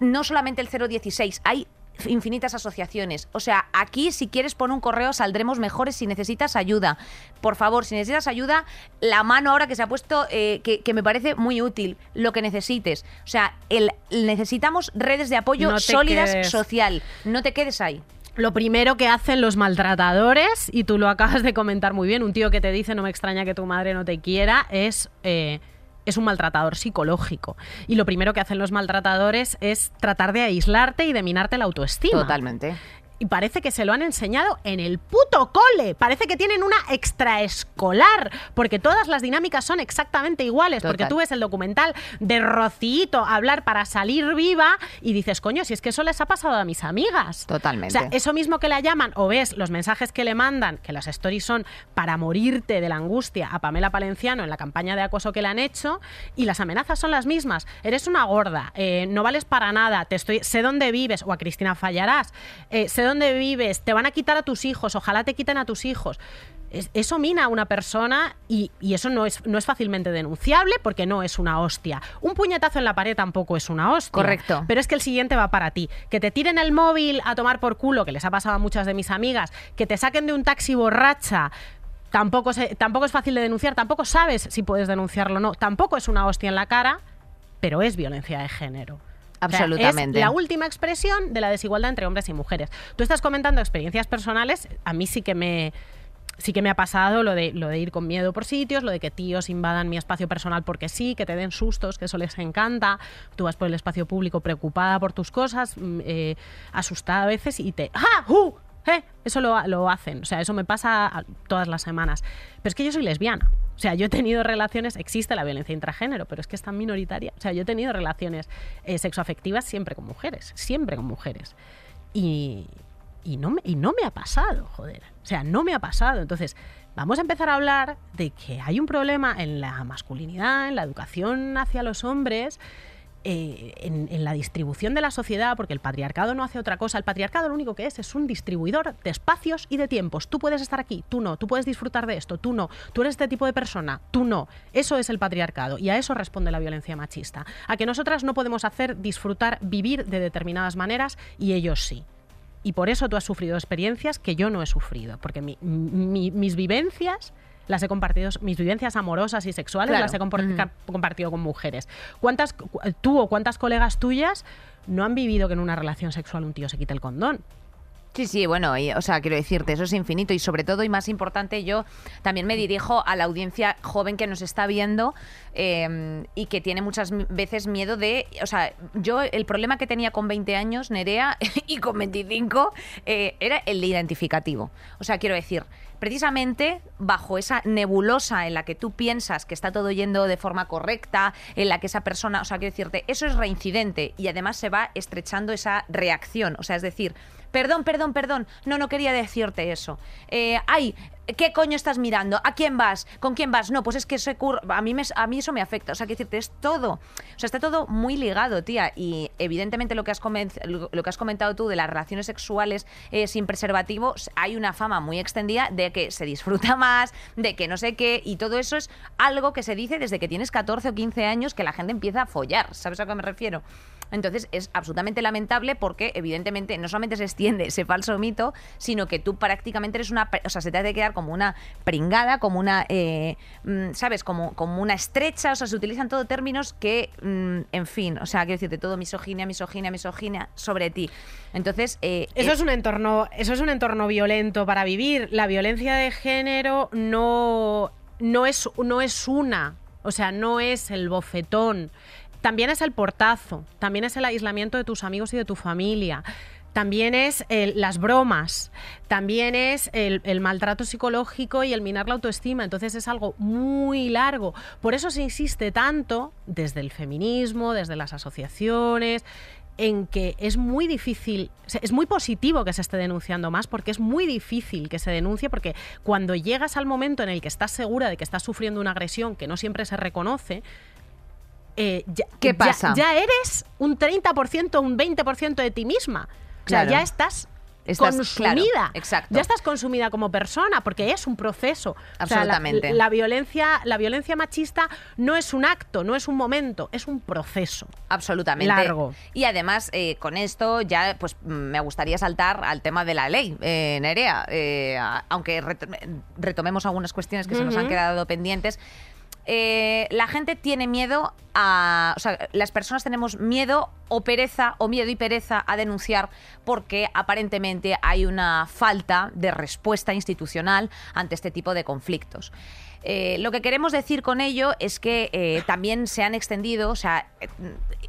C: no solamente el 016, hay infinitas asociaciones. O sea, aquí si quieres pon un correo, saldremos mejores si necesitas ayuda. Por favor, si necesitas ayuda, la mano ahora que se ha puesto, eh, que, que me parece muy útil, lo que necesites. O sea, el, necesitamos redes de apoyo
D: No
C: sólidas
D: quedes-
C: social. No te quedes ahí.
D: Lo primero que hacen los maltratadores, y tú lo acabas de comentar muy bien, un tío que te dice no me extraña que tu madre no te quiera, es, eh, es un maltratador psicológico. Y lo primero que hacen los maltratadores es tratar de aislarte y de minarte la autoestima.
C: Totalmente.
D: Y parece que se lo han enseñado en el puto cole. Parece que tienen una extraescolar. Porque todas las dinámicas son exactamente iguales. Porque tú ves el documental de Rocito hablar para salir viva y dices, coño, si es que eso les ha pasado a mis amigas.
C: Totalmente.
D: O sea, eso mismo que la llaman, o ves los mensajes que le mandan, que las stories son para morirte de la angustia a Pamela Palenciano en la campaña de acoso que le han hecho, y las amenazas son las mismas. Eres una gorda, eh, no vales para nada, te estoy, sé dónde vives, o a Cristina fallarás, eh, sé dónde vives, te van a quitar a tus hijos, ojalá te quiten a tus hijos. Es- eso mina a una persona y, y eso no es, no es fácilmente denunciable porque no es una hostia. Un puñetazo en la pared tampoco es una hostia.
C: Correcto.
D: Pero es que el siguiente va para ti. Que te tiren el móvil a tomar por culo, que les ha pasado a muchas de mis amigas, que te saquen de un taxi borracha. Tampoco, tampoco es fácil de denunciar, tampoco sabes si puedes denunciarlo o no. Tampoco es una hostia en la cara, pero es violencia de género. O sea,
C: Absolutamente.
D: es la última expresión de la desigualdad entre hombres y mujeres. Tú estás comentando experiencias personales, a mí sí que me sí que me ha pasado lo de lo de ir con miedo por sitios, lo de que tíos invadan mi espacio personal porque sí, que te den sustos, que eso les encanta. Tú vas por el espacio público preocupada por tus cosas, mm, eh, asustada a veces y te ¡Ah! ¡Uh! ¿Eh? Eso lo, lo hacen, o sea, eso me pasa todas las semanas. Pero es que yo soy lesbiana. O sea, yo he tenido relaciones, existe la violencia intragénero, pero es que es tan minoritaria. O sea, yo he tenido relaciones eh, sexoafectivas siempre con mujeres, siempre con mujeres. Y, y, no me, y no me ha pasado, joder. O sea, no me ha pasado. Entonces, vamos a empezar a hablar de que hay un problema en la masculinidad, en la educación hacia los hombres, eh, en, la distribución de la sociedad, porque el patriarcado no hace otra cosa. El patriarcado lo único que es es un distribuidor de espacios y de tiempos. Tú puedes estar aquí, tú no. Tú puedes disfrutar de esto, tú no. Tú eres este tipo de persona, tú no. Eso es el patriarcado y a eso responde la violencia machista. A que nosotras no podemos hacer disfrutar, vivir de determinadas maneras y ellos sí. Y por eso tú has sufrido experiencias que yo no he sufrido, porque mi- mi- mis vivencias las he compartido, mis vivencias amorosas y sexuales
C: Claro.
D: las he compar- compartido con mujeres. ¿Cuántas, cu- tú o cuántas colegas tuyas no han vivido que en una relación sexual un tío se quite el condón?
C: Sí, sí, bueno, y, o sea, quiero decirte, eso es infinito y sobre todo y más importante, yo también me dirijo a la audiencia joven que nos está viendo eh, y que tiene muchas veces miedo de, o sea, yo el problema que tenía con 20 años, Nerea, y con 25, eh, era el identificativo. O sea, quiero decir, precisamente bajo esa nebulosa en la que tú piensas que está todo yendo de forma correcta, en la que esa persona, o sea, quiero decirte, eso es reincidente y además se va estrechando esa reacción. O sea, es decir, perdón, perdón, perdón, no, no quería decirte eso. Eh, ay, ¿qué coño estás mirando? ¿A quién vas? ¿Con quién vas? No, pues es que ese cur- a mí, me, a mí eso me afecta. O sea, quiero decirte, es todo. O sea, está todo muy ligado, tía. Y evidentemente lo que has, comen- lo que has comentado tú de las relaciones sexuales eh, sin preservativo, hay una fama muy extendida de que se disfruta más, de que no sé qué, y todo eso es algo que se dice desde que tienes 14 o 15 años que la gente empieza a follar. ¿Sabes a qué me refiero? Entonces es absolutamente lamentable porque evidentemente no solamente se extiende ese falso mito, sino que tú prácticamente eres una, o sea, se te ha de quedar como una pringada, como una, eh, mm, ¿sabes? Como, como una estrecha, o sea, se utilizan todos términos que, mm, en fin, o sea, quiero decirte todo misoginia, misoginia, misoginia sobre ti. Entonces, eh,
D: Eso
C: eh,
D: es un entorno, eso es un entorno violento para vivir. La violencia de género no, no, es, no es una, o sea, no es el bofetón. También es el portazo, también es el aislamiento de tus amigos y de tu familia. También es las bromas, también es el, el maltrato psicológico y el minar la autoestima. Entonces es algo muy largo. Por eso se insiste tanto desde el feminismo, desde las asociaciones, en que es muy difícil, es muy positivo que se esté denunciando más porque es muy difícil que se denuncie porque cuando llegas al momento en el que estás segura de que estás sufriendo una agresión que no siempre se reconoce, eh, ya,
C: ¿Qué pasa?
D: Ya, eres un 30%, un 20% de ti misma. O sea,
C: Claro.
D: ya estás,
C: Estás-
D: consumida.
C: claro, exacto.
D: Ya estás consumida como persona porque es un proceso. O sea, la-
C: Absolutamente.
D: la, violencia, la violencia machista no es un acto, no es un momento, es un proceso.
C: Absolutamente.
D: Largo.
C: Y además, eh, con esto ya pues mm, me gustaría saltar al tema de la ley, eh, Nerea. Eh, aunque reto- retomemos algunas cuestiones que se nos han quedado pendientes. Eh, la gente tiene miedo a. O sea, las personas tenemos miedo o pereza, o miedo y pereza a denunciar porque aparentemente hay una falta de respuesta institucional ante este tipo de conflictos. Eh, lo que queremos decir con ello es que eh, también se han extendido, o sea, eh,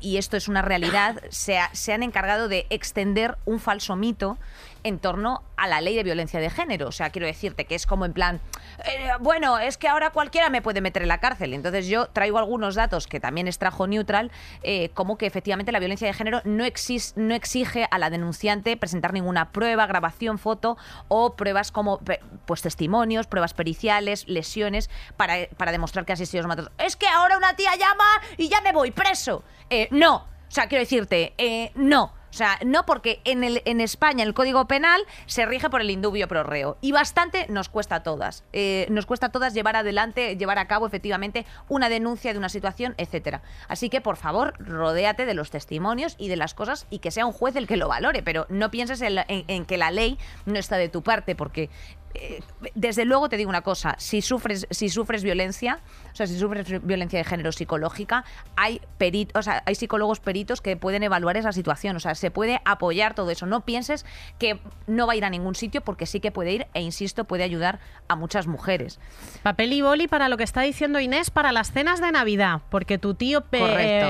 C: y esto es una realidad, se, ha- se han encargado de extender un falso mito en torno a la ley de violencia de género. O sea, quiero decirte que es como en plan, eh, bueno, es que ahora cualquiera me puede meter en la cárcel. Entonces yo traigo algunos datos que también extrajo Neutral, eh, como que efectivamente la violencia de género no, exis- no exige a la denunciante presentar ninguna prueba, grabación, foto o pruebas como pues testimonios, pruebas periciales, lesiones para, para demostrar que ha asistido a los maltratos. Es que ahora una tía llama y ya me voy preso. Eh, no, o sea, quiero decirte, eh, no. O sea, no porque en, el, en España el Código Penal se rige por el indubio pro reo. Y bastante nos cuesta a todas. Eh, nos cuesta a todas llevar adelante, llevar a cabo efectivamente una denuncia de una situación, etcétera. Así que, por favor, rodéate de los testimonios y de las cosas y que sea un juez el que lo valore. Pero no pienses en, que la ley no está de tu parte, porque eh, desde luego te digo una cosa, si sufres, si sufres violencia, o sea, si sufres violencia de género psicológica, hay perit, o sea, hay psicólogos peritos que pueden evaluar esa situación, o sea, se puede apoyar todo eso. No pienses que no va a ir a ningún sitio porque sí que puede ir e insisto, puede ayudar a muchas mujeres.
D: Papel y boli para lo que está diciendo Inés para las cenas de Navidad, porque tu tío Pe-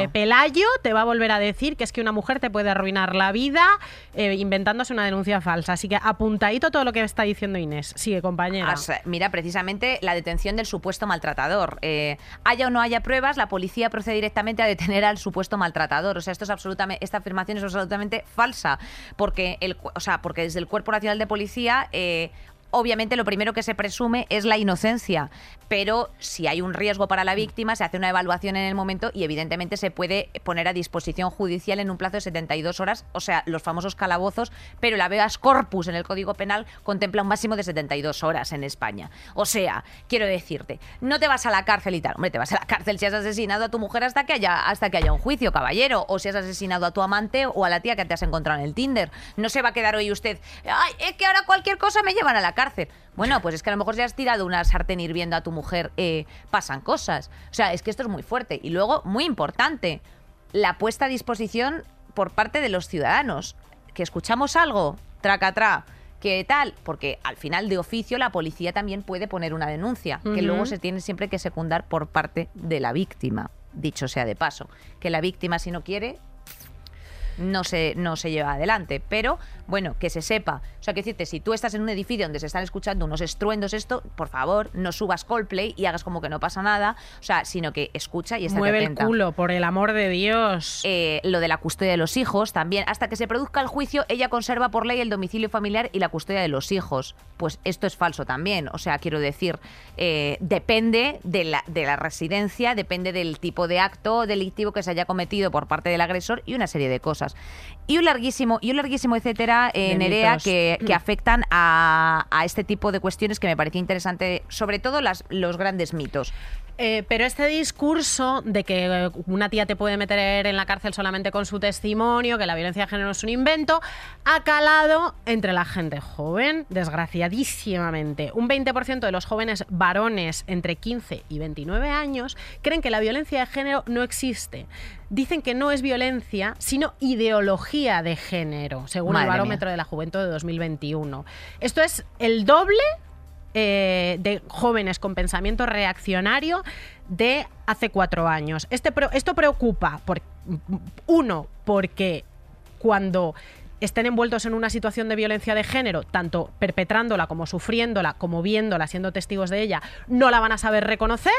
D: eh, Pelayo te va a volver a decir que es que una mujer te puede arruinar la vida eh, inventándose una denuncia falsa. Así que apuntadito todo lo que está diciendo Inés. Sigue, compañera.
C: Mira, precisamente la detención del supuesto maltratador. Eh, haya o no haya pruebas, la policía procede directamente a detener al supuesto maltratador. O sea, esto es absolutamente, esta afirmación es absolutamente falsa, porque el, o sea, porque desde el Cuerpo Nacional de Policía. eh, Obviamente lo primero que se presume es la inocencia, pero si hay un riesgo para la víctima se hace una evaluación en el momento y evidentemente se puede poner a disposición judicial en un plazo de 72 horas, o sea, los famosos calabozos, pero el habeas corpus en el Código Penal contempla un máximo de 72 horas en España. O sea, quiero decirte, no te vas a la cárcel y tal, hombre, te vas a la cárcel si has asesinado a tu mujer hasta que haya hasta que haya un juicio, caballero, o si has asesinado a tu amante o a la tía que te has encontrado en el Tinder. No se va a quedar hoy usted, ay, es que ahora cualquier cosa me llevan a la cárcel. Bueno, pues es que a lo mejor si has tirado una sartén hirviendo a tu mujer, eh, pasan cosas. O sea, es que esto es muy fuerte. Y luego, muy importante, la puesta a disposición por parte de los ciudadanos. Que escuchamos algo, tracatrá, que tal, porque al final de oficio la policía también puede poner una denuncia, que luego se tiene siempre que secundar por parte de la víctima, dicho sea de paso. Que la víctima si no quiere no se, no se lleva adelante. Pero, bueno, que se sepa. O sea, que decirte, si tú estás en un edificio donde se están escuchando unos estruendos, esto, por favor, no subas Coldplay y hagas como que no pasa nada. O sea, sino que escucha y estate
D: Mueve el culo, por el amor de Dios.
C: Eh, lo de la custodia de los hijos también. Hasta que se produzca el juicio, ella conserva por ley el domicilio familiar y la custodia de los hijos. Pues esto es falso también. O sea, quiero decir, eh, depende de la, de la residencia, depende del tipo de acto delictivo que se haya cometido por parte del agresor y una serie de cosas. Y un larguísimo, y un larguísimo etcétera, eh, Nerea,
D: mitos.
C: que, que afectan a, a este tipo de cuestiones que me parecía interesante, sobre todo las, los grandes mitos.
D: Eh, pero este discurso de que eh, una tía te puede meter en la cárcel solamente con su testimonio, que la violencia de género es un invento, ha calado entre la gente joven, desgraciadísimamente. Un 20% de los jóvenes varones entre 15 y 29 años creen que la violencia de género no existe. Dicen que no es violencia, sino ideología de género, según
C: Madre
D: el
C: mía.
D: barómetro de la juventud de 2021. Esto es el doble eh, de jóvenes con pensamiento reaccionario de hace cuatro años. Este, esto preocupa, por, uno, porque cuando estén envueltos en una situación de violencia de género, tanto perpetrándola como sufriéndola, como viéndola, siendo testigos de ella, no la van a saber reconocer.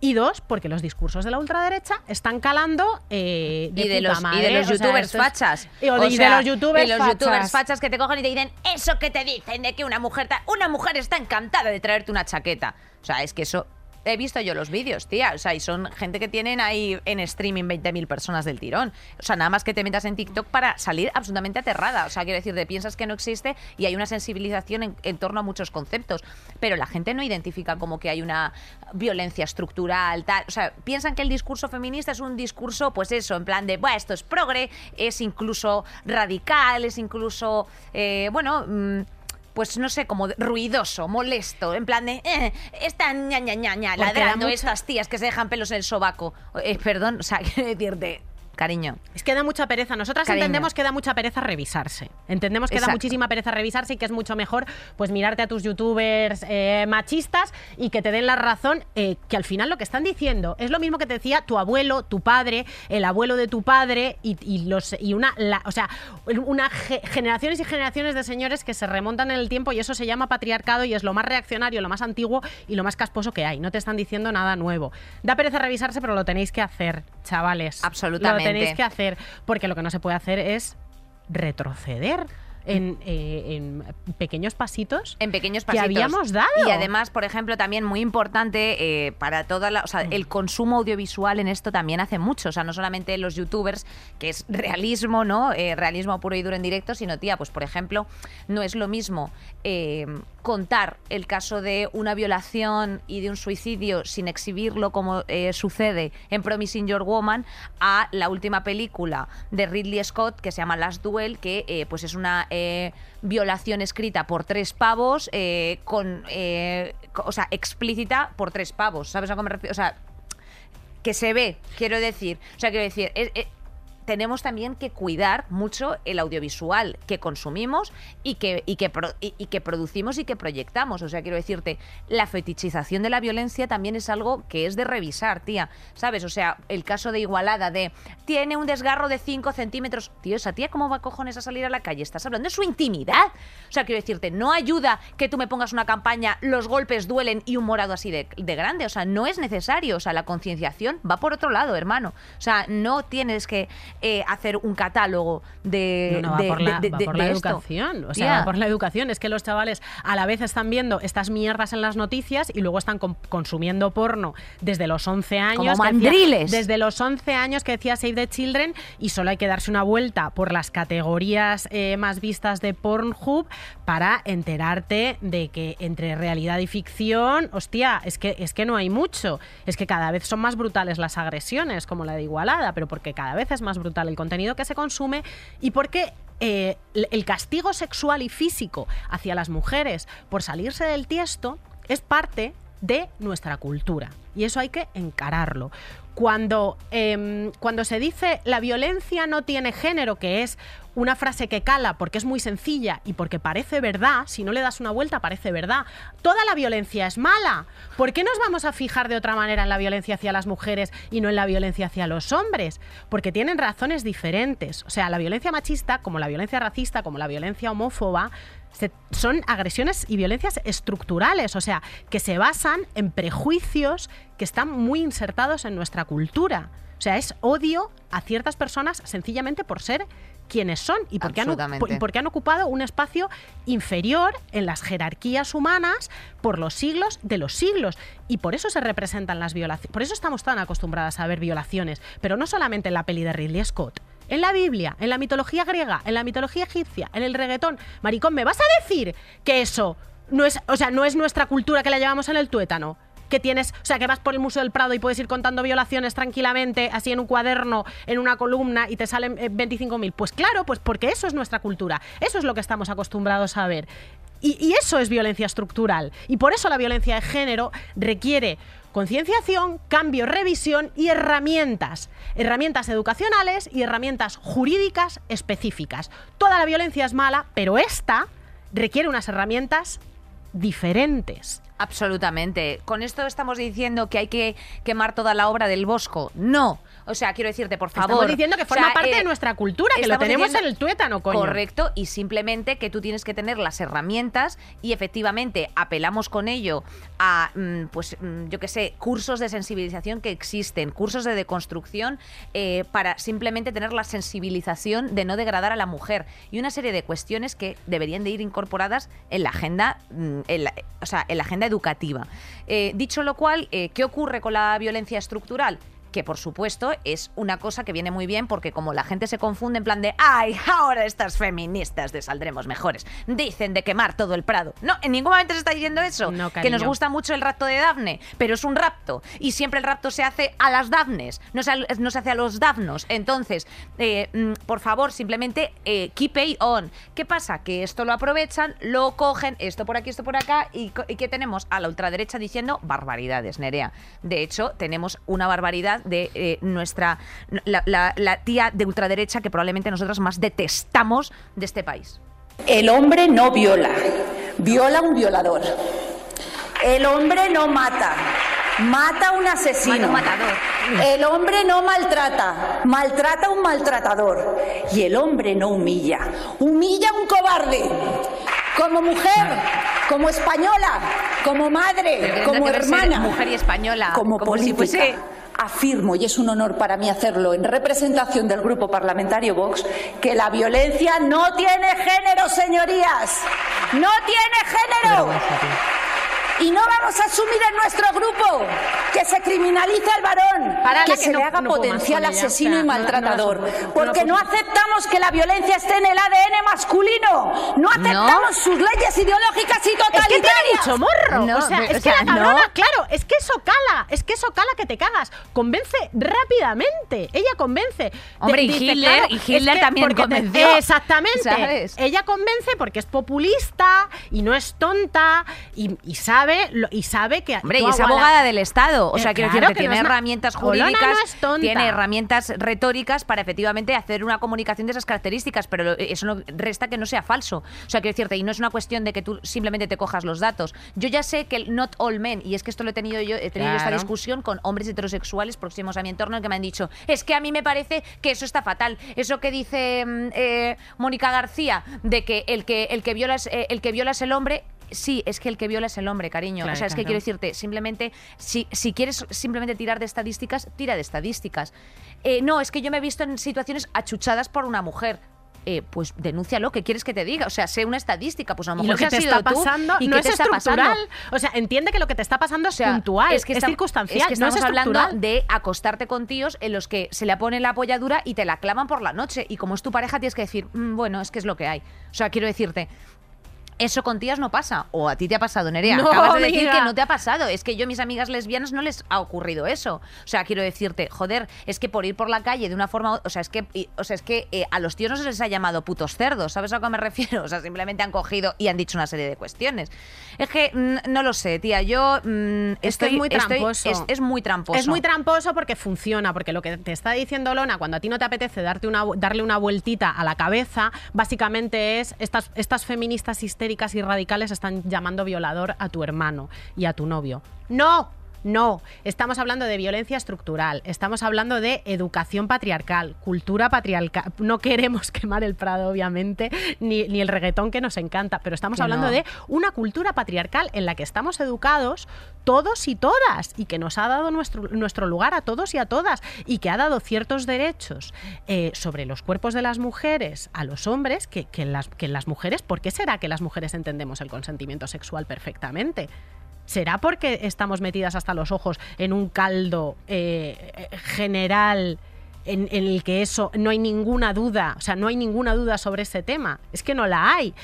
D: Y dos, porque los discursos de la ultraderecha están calando eh, de
C: y de
D: puta
C: los, y de los
D: O sea,
C: youtubers fachas.
D: Y, o
C: O
D: de, y de
C: sea,
D: los youtubers
C: y los
D: fachas.
C: youtubers fachas que te cogen y te dicen eso que te dicen de que una mujer ta- una mujer está encantada de traerte una chaqueta. O sea, es que eso he visto yo los vídeos, tía, o sea, y son gente que tienen ahí en streaming 20.000 personas del tirón. O sea, nada más que te metas en TikTok para salir absolutamente aterrada. O sea, quiero decir, te piensas que no existe y hay una sensibilización en, en torno a muchos conceptos, pero la gente no identifica como que hay una violencia estructural, tal. O sea, piensan que el discurso feminista es un discurso, pues eso, en plan de, bueno, esto es progre, es incluso radical, es incluso, eh, bueno... mm, pues no sé, como ruidoso, molesto, en plan de, eh, están ña, ña, ña, ña, ladrando
D: mucha-
C: estas tías que se dejan pelos en el sobaco. Eh, perdón, o sea, quiero decirte, cariño.
D: Es que da mucha pereza. Nosotras
C: Cariño.
D: entendemos que da mucha pereza revisarse. Entendemos que da muchísima pereza revisarse y que es mucho mejor pues mirarte a tus youtubers eh, machistas y que te den la razón eh, que al final lo que están diciendo es lo mismo que te decía tu abuelo, tu padre, el abuelo de tu padre y, y los y una la- o sea, una ge- generaciones y generaciones de señores que se remontan en el tiempo y eso se llama patriarcado y es lo más reaccionario, lo más antiguo y lo más casposo que hay. No te están diciendo nada nuevo. Da pereza revisarse, pero lo tenéis que hacer, chavales.
C: Absolutamente.
D: Lo tenéis que hacer, porque lo que no se puede hacer es retroceder en, eh, en pequeños pasitos
C: En pequeños
D: que
C: pasitos.
D: habíamos dado.
C: Y además, por ejemplo, también muy importante eh, para toda la. O sea, el consumo audiovisual en esto también hace mucho. O sea, no solamente los youtubers, que es realismo, ¿no? Eh, realismo puro y duro en directo, sino, tía, pues por ejemplo, no es lo mismo eh, contar el caso de una violación y de un suicidio sin exhibirlo como eh, sucede en Promising Your Woman a la última película de Ridley Scott que se llama Last Duel, que pues es una eh, violación escrita por tres pavos, eh, con, eh, o sea, explícita por tres pavos. ¿Sabes a qué me refiero? O sea, que se ve, quiero decir. O sea, quiero decir, tenemos también que cuidar mucho el audiovisual que consumimos y que, y, que y- que producimos y que proyectamos. O sea, quiero decirte, la fetichización de la violencia también es algo que es de revisar, tía. ¿Sabes? O sea, el caso de Igualada de tiene un desgarro de 5 centímetros. Tío, esa tía, ¿cómo va cojones a salir a la calle? Estás hablando de su intimidad. O sea, quiero decirte, no ayuda que tú me pongas una campaña, los golpes duelen y un morado así de grande. O sea, no es necesario. O sea, la concienciación va por otro lado, hermano. O sea, no tienes que eh, hacer un catálogo de,
D: No, no, va
C: de-
D: por la,
C: de-
D: va
C: de-
D: por
C: de
D: la
C: esto.
D: educación. O sea, va por la educación. Es que los chavales a la vez están viendo estas mierdas en las noticias y luego están consumiendo porno desde los 11 años.
C: Como
D: decía-
C: mandriles.
D: desde los 11 años que decía Save the Children y solo hay que darse una vuelta por las categorías eh, más vistas de Pornhub para enterarte de que entre realidad y ficción, hostia, es que, es que no hay mucho. Es que cada vez son más brutales las agresiones, como la de Igualada, pero porque cada vez es más brutal el contenido que se consume y porque eh, el el castigo sexual y físico hacia las mujeres por salirse del tiesto es parte de nuestra cultura. Y eso hay que encararlo. Cuando, em, cuando se dice la violencia no tiene género, que es una frase que cala porque es muy sencilla y porque parece verdad, si no le das una vuelta parece verdad, toda la violencia es mala. ¿Por qué nos vamos a fijar de otra manera en la violencia hacia las mujeres y no en la violencia hacia los hombres? Porque tienen razones diferentes. O sea, la violencia machista, como la violencia racista, como la violencia homófoba, se- son agresiones y violencias estructurales, o sea, que se basan en prejuicios que están muy insertados en nuestra cultura. O sea, es odio a ciertas personas sencillamente por ser quienes son y porque, han, y porque han ocupado un espacio inferior en las jerarquías humanas por los siglos de los siglos. Y por eso se representan las violaciones. Por eso estamos tan acostumbradas a ver violaciones. Pero no solamente en la peli de Ridley Scott. En la Biblia, en la mitología griega, en la mitología egipcia, en el reggaetón. Maricón, ¿me vas a decir que eso no es, o sea, no es nuestra cultura que la llevamos en el tuétano? que tienes, o sea, que vas por el Museo del Prado y puedes ir contando violaciones tranquilamente, así en un cuaderno, en una columna y te salen 25.000. Pues claro, pues porque eso es nuestra cultura, eso es lo que estamos acostumbrados a ver. Y, eso es violencia estructural. Y por eso la violencia de género requiere concienciación, cambio, revisión y herramientas. Herramientas educacionales y herramientas jurídicas específicas. Toda la violencia es mala, pero esta requiere unas herramientas diferentes.
C: Absolutamente. ¿Con esto estamos diciendo que hay que quemar toda la obra del Bosco? No. O sea, quiero decirte, por favor.
D: Estamos diciendo que forma parte de nuestra cultura, que lo tenemos en el tuétano, coño.
C: Correcto, y simplemente que tú tienes que tener las herramientas y efectivamente apelamos con ello a, mm, pues, mm, yo qué sé, cursos de sensibilización que existen, cursos de deconstrucción eh, para simplemente tener la sensibilización de no degradar a la mujer y una serie de cuestiones que deberían de ir incorporadas en la agenda, mm, en la, o sea, en la agenda educativa. Eh, dicho lo cual, eh, ¿qué ocurre con la violencia estructural? Que por supuesto es una cosa que viene muy bien porque como la gente se confunde en plan de, ay, ahora estas feministas de Saldremos Mejores dicen de quemar todo el Prado. No, en ningún momento se está diciendo eso. que nos gusta mucho el rapto de Dafne, pero es un rapto y siempre el rapto se hace a las Dafnes, no se, no se hace a los Dafnos. Entonces, eh, mm, por favor, simplemente eh, keep it on. ¿Qué pasa? Que esto lo aprovechan, lo cogen, esto por aquí, esto por acá y, y que tenemos a la ultraderecha diciendo barbaridades, Nerea. De hecho, tenemos una barbaridad de eh, nuestra la, tía de ultraderecha que probablemente nosotros más detestamos de este país.
E: El hombre no viola, viola un violador. El hombre no mata, mata un asesino. El hombre no maltrata, maltrata un maltratador. Y el hombre no humilla, humilla un cobarde. Como mujer, como española, como madre, como hermana,
C: mujer y española,
E: como, política afirmo, y es un honor para mí hacerlo en representación del Grupo Parlamentario Vox, que la violencia no tiene género, señorías. No tiene género. Y no vamos a asumir en nuestro grupo que se criminalice al varón, que, se le haga potencial asesino y maltratador. porque no, aceptamos que la violencia esté en el ADN masculino. No aceptamos sus leyes ideológicas y totalitarias.
D: Es que te ha dicho morro. o sea, es que la cabrona, claro, es que eso cala, es que eso cala que te cagas. Convence rápidamente. Ella convence.
C: Hombre, y Hitler, y Hitler también convenció.
D: Exactamente. Ella convence porque es populista y no es tonta y, y sabe y sabe que.
C: Hombre, y es abogada del Estado. O sea, quiero decir que tiene herramientas jurídicas, tiene herramientas retóricas para efectivamente hacer una comunicación de esas características, pero eso no resta que no sea falso. O sea, quiero decirte, y no es una cuestión de que tú simplemente te cojas los datos. Yo ya sé que el not all men, y es que esto lo he tenido yo, he tenido esta discusión con hombres heterosexuales próximos a mi entorno que me han dicho, es que a mí me parece que eso está fatal. Eso que dice mm, eh, Mónica García, de que el que el que viola eh, el que viola es el hombre, Sí, es que el que viola es el hombre, cariño. o sea, es que quiero decirte, simplemente, si, si quieres simplemente tirar de estadísticas, tira de estadísticas. Eh, no, es que yo me he visto en situaciones achuchadas por una mujer. Eh, pues denúncialo, ¿qué quieres que te diga? O sea, sé una estadística, pues a lo mejor
D: que te está pasando y no es estructural. O sea, entiende que lo que te está pasando es puntual, es, que es circunstancial,
C: es que estamos hablando de acostarte con tíos en los que se le pone la apoyadura y te la claman por la noche y como es tu pareja tienes que decir, mm, bueno, es que es lo que hay. O sea, quiero decirte, eso con tías no pasa. O a ti te ha pasado, Nerea. No, Acabas de decir que no te ha pasado. Es que yo a mis amigas lesbianas no les ha ocurrido eso. O sea, quiero decirte, joder, es que por ir por la calle de una forma. O sea, es que, o sea, es que eh, a los tíos no se les ha llamado putos cerdos. ¿Sabes a qué me refiero? O sea, simplemente han cogido y han dicho una serie de cuestiones. Es que mm, no lo sé, tía. Yo mm, estoy
D: muy tramposo.
C: es, muy tramposo.
D: Es muy tramposo porque funciona. Porque lo que te está diciendo Lona, cuando a ti no te apetece darte una, darle una vueltita a la cabeza, básicamente es estas, estas feministas histéricas y radicales están llamando violador a tu hermano y a tu novio. No, no, estamos hablando de violencia estructural, estamos hablando de educación patriarcal, cultura patriarcal. No queremos quemar el Prado, obviamente, ni, el reggaetón que nos encanta, pero estamos hablando de una cultura patriarcal en la que estamos educados todos y todas y que nos ha dado nuestro, nuestro lugar a todos y a todas y que ha dado ciertos derechos eh, sobre los cuerpos de las mujeres a los hombres que, que, las, que las mujeres, ¿por qué será que las mujeres entendemos el consentimiento sexual perfectamente? ¿Será porque estamos metidas hasta los ojos en un caldo eh, general en, el que eso no hay ninguna duda, o sea, no hay ninguna duda sobre ese tema. Es que no la hay.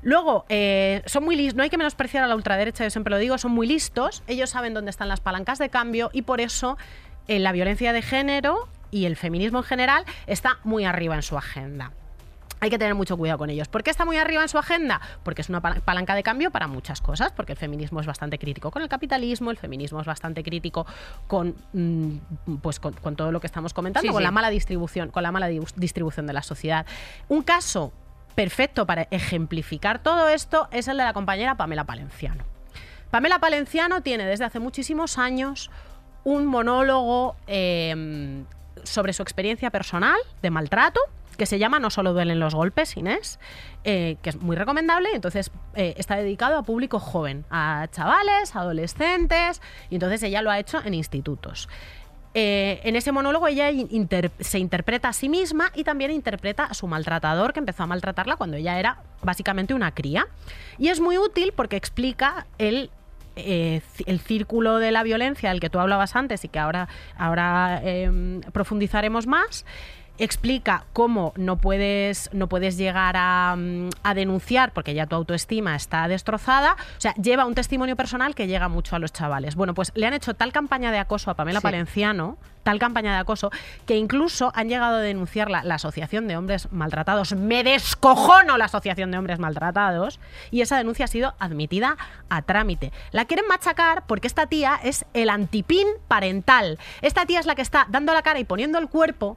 D: Luego, eh, son muy lis- no hay que menospreciar a la ultraderecha, yo siempre lo digo, son muy listos, ellos saben dónde están las palancas de cambio y por eso eh, la violencia de género y el feminismo en general está muy arriba en su agenda. Hay que tener mucho cuidado con ellos. ¿Por qué está muy arriba en su agenda? Porque es una pala- palanca de cambio para muchas cosas, porque el feminismo es bastante crítico con el capitalismo, el feminismo es bastante crítico con, mm, pues con, con todo lo que estamos comentando,
C: Sí,
D: con
C: sí.
D: la mala distribución, con la mala di- distribución de la sociedad. Un caso perfecto para ejemplificar todo esto es el de la compañera Pamela Palenciano. Pamela Palenciano tiene desde hace muchísimos años un monólogo eh, sobre su experiencia personal de maltrato que se llama No solo duelen los golpes, Inés, eh, que es muy recomendable. Entonces eh, está dedicado a público joven, a chavales, adolescentes, y entonces ella lo ha hecho en institutos. Eh, en ese monólogo ella se interpreta a sí misma y también interpreta a su maltratador que empezó a maltratarla cuando ella era básicamente una cría. Y es muy útil porque explica el, el círculo de la violencia del que tú hablabas antes y que ahora, ahora em, profundizaremos más. Explica cómo no puedes, no puedes llegar a, mm, a denunciar porque ya tu autoestima está destrozada. O sea, lleva un testimonio personal que llega mucho a los chavales. Bueno, pues le han hecho tal campaña de acoso a Pamela
C: Sí.
D: Palenciano, tal campaña de acoso, que incluso han llegado a denunciarla la Asociación de Hombres Maltratados. Me descojono la Asociación de Hombres Maltratados. Y esa denuncia ha sido admitida a trámite. La quieren machacar porque esta tía es el antipín parental. Esta tía es la que está dando la cara y poniendo el cuerpo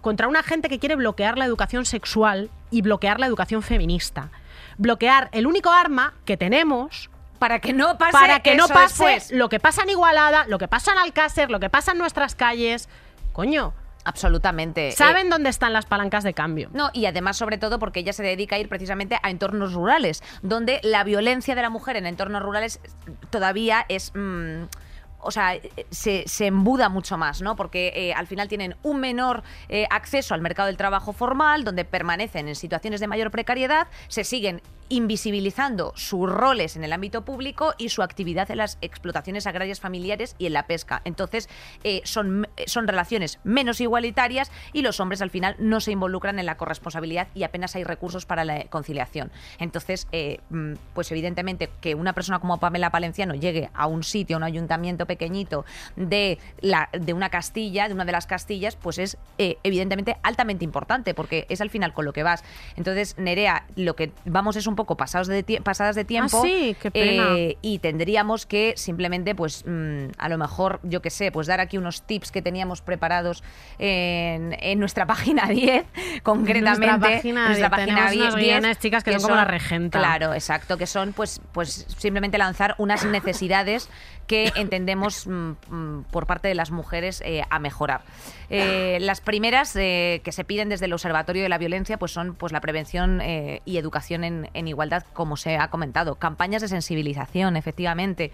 D: contra una gente que quiere bloquear la educación sexual y bloquear la educación feminista. Bloquear el único arma que tenemos
C: Para que no pase
D: para que no pase
C: después.
D: lo que pasa en Igualada, lo que pasa en Alcácer, lo que pasa en nuestras calles. Coño,
C: Absolutamente.
D: ¿saben
C: Eh,
D: dónde están las palancas de cambio?
C: No, y además, sobre todo, porque ella se dedica a ir precisamente a entornos rurales, donde la violencia de la mujer en entornos rurales todavía es. mm, o sea, eh, se, embuda mucho más, ¿no? Porque eh, al final tienen un menor eh, acceso al mercado del trabajo formal, donde permanecen en situaciones de mayor precariedad, se siguen invisibilizando sus roles en el ámbito público y su actividad en las explotaciones agrarias familiares y en la pesca. Entonces, eh, son, son relaciones menos igualitarias y los hombres al final no se involucran en la corresponsabilidad y apenas hay recursos para la conciliación. Entonces, eh, mm, pues evidentemente que una persona como Pamela Palenciano llegue a un sitio, a un ayuntamiento pequeñito de, la, de una Castilla, de una de las Castillas, pues es eh, evidentemente altamente importante porque es al final con lo que vas. Entonces, Nerea, lo que vamos es un poco pasados de pasadas de tiempo.
D: Ah, sí, qué pena.
C: eh, y tendríamos que simplemente, pues, mm, a lo mejor, yo qué sé, pues dar aquí unos tips que teníamos preparados en, en nuestra página 10, concretamente.
D: Nuestra página
C: nuestra
D: 10, tenemos unos
C: 10,
D: guiones, chicas, que son como la regenta.
C: Claro, exacto, que son, pues, pues simplemente lanzar unas necesidades que entendemos mm, mm, por parte de las mujeres eh, a mejorar. Eh, las primeras eh, que se piden desde el Observatorio de la Violencia pues son pues la prevención y educación en igualdad, como se ha comentado, campañas de sensibilización, efectivamente.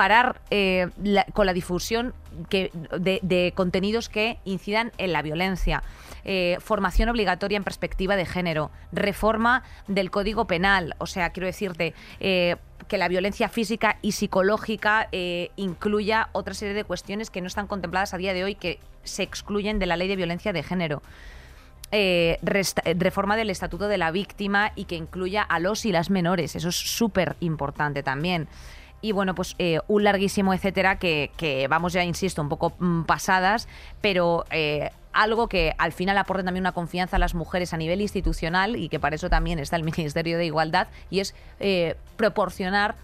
C: Parar eh, con la difusión de, contenidos que incidan en la violencia, eh, formación obligatoria en perspectiva de género, reforma del Código Penal, o sea, quiero decirte eh, que la violencia física y psicológica incluya otra serie de cuestiones que no están contempladas a día de hoy que se excluyen de la ley de violencia de género reforma del estatuto de la víctima y que incluya a los y las menores. Eso es súper importante también. Y bueno, pues eh, un larguísimo etcétera que, que vamos ya, insisto, un poco mm, pasadas, pero eh, algo que al final aporte también una confianza a las mujeres a nivel institucional y que para eso también está el Ministerio de Igualdad y es eh, proporcionar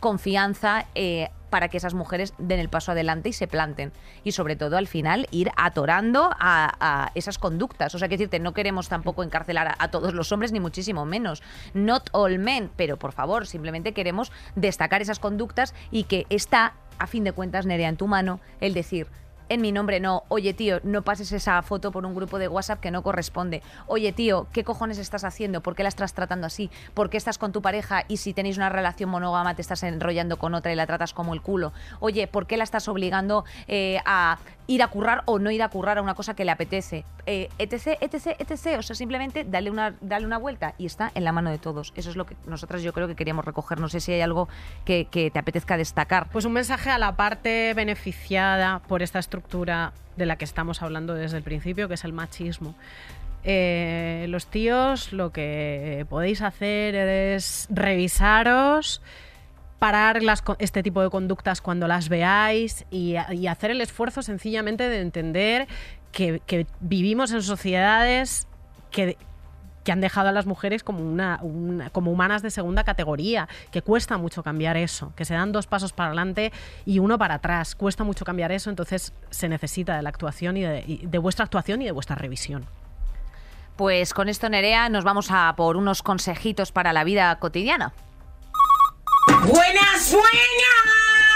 C: confianza eh, para que esas mujeres den el paso adelante y se planten. Y sobre todo al final ir atorando a, esas conductas. O sea, que decirte, no queremos tampoco encarcelar a, a todos los hombres, ni muchísimo menos. Not all men, pero por favor, simplemente queremos destacar esas conductas y que está, a fin de cuentas, Nerea, en tu mano, el decir, en mi nombre no. Oye, tío, no pases esa foto por un grupo de WhatsApp que no corresponde. Oye, tío, ¿qué cojones estás haciendo? ¿Por qué la estás tratando así? ¿Por qué estás con tu pareja y si tenéis una relación monógama te estás enrollando con otra y la tratas como el culo? Oye, ¿por qué la estás obligando eh, a ir a currar o no ir a currar a una cosa que le apetece? Eh, etc, etc, etc. O sea, simplemente dale una, dale una vuelta y está en la mano de todos. Eso es lo que nosotras yo creo que queríamos recoger. No sé si hay algo que, que te apetezca destacar.
D: Pues un mensaje a la parte beneficiada por esta estructura de la que estamos hablando desde el principio, que es el machismo. Eh, los tíos lo que podéis hacer es revisaros, parar este tipo de conductas cuando las veáis y, hacer el esfuerzo sencillamente de entender que vivimos en sociedades que, que han dejado a las mujeres como, una, una- como humanas de segunda categoría, que cuesta mucho cambiar eso, que se dan dos pasos para adelante y uno para atrás, cuesta mucho cambiar eso, entonces se necesita de la actuación y de, y de vuestra actuación y de vuestra revisión.
C: Pues con esto, Nerea, nos vamos a por unos consejitos para la vida cotidiana.
F: ¡Buenas, buenas!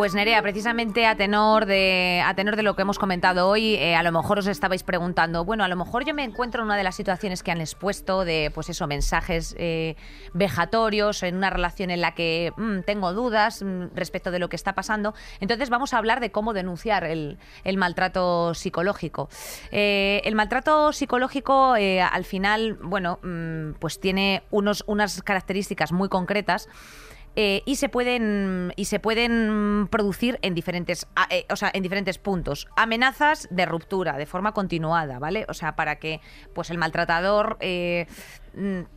C: Pues Nerea, precisamente a tenor de, a tenor de lo que hemos comentado hoy, eh, a lo mejor os estabais preguntando, bueno, a lo mejor yo me encuentro en una de las situaciones que han expuesto de, pues eso, mensajes eh, vejatorios, en una relación en la que mm, tengo dudas mm, respecto de lo que está pasando. Entonces vamos a hablar de cómo denunciar el, el maltrato psicológico. Eh, el maltrato psicológico, eh, al final, bueno, mm, pues tiene unos, unas características muy concretas. Eh, y se pueden y se pueden producir en diferentes eh, o sea en diferentes puntos. Amenazas de ruptura de forma continuada vale o sea para que pues el maltratador eh,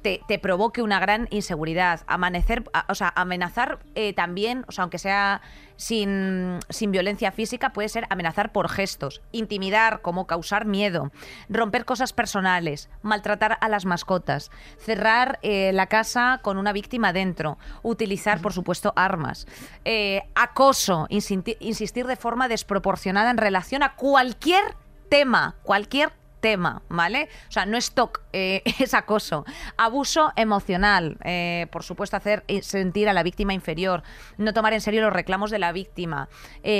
C: te, te provoque una gran inseguridad. Amanecer o sea amenazar eh, también o sea aunque sea sin, sin violencia física puede ser amenazar por gestos intimidar como causar miedo romper cosas personales maltratar a las mascotas cerrar eh, la casa con una víctima dentro utilizar por supuesto armas eh, acoso insistir de forma desproporcionada en relación a cualquier tema cualquier tema, ¿vale? O sea, no es TOC, eh, es acoso. Abuso emocional, eh, por supuesto, hacer eh, sentir a la víctima inferior, no tomar en serio los reclamos de la víctima,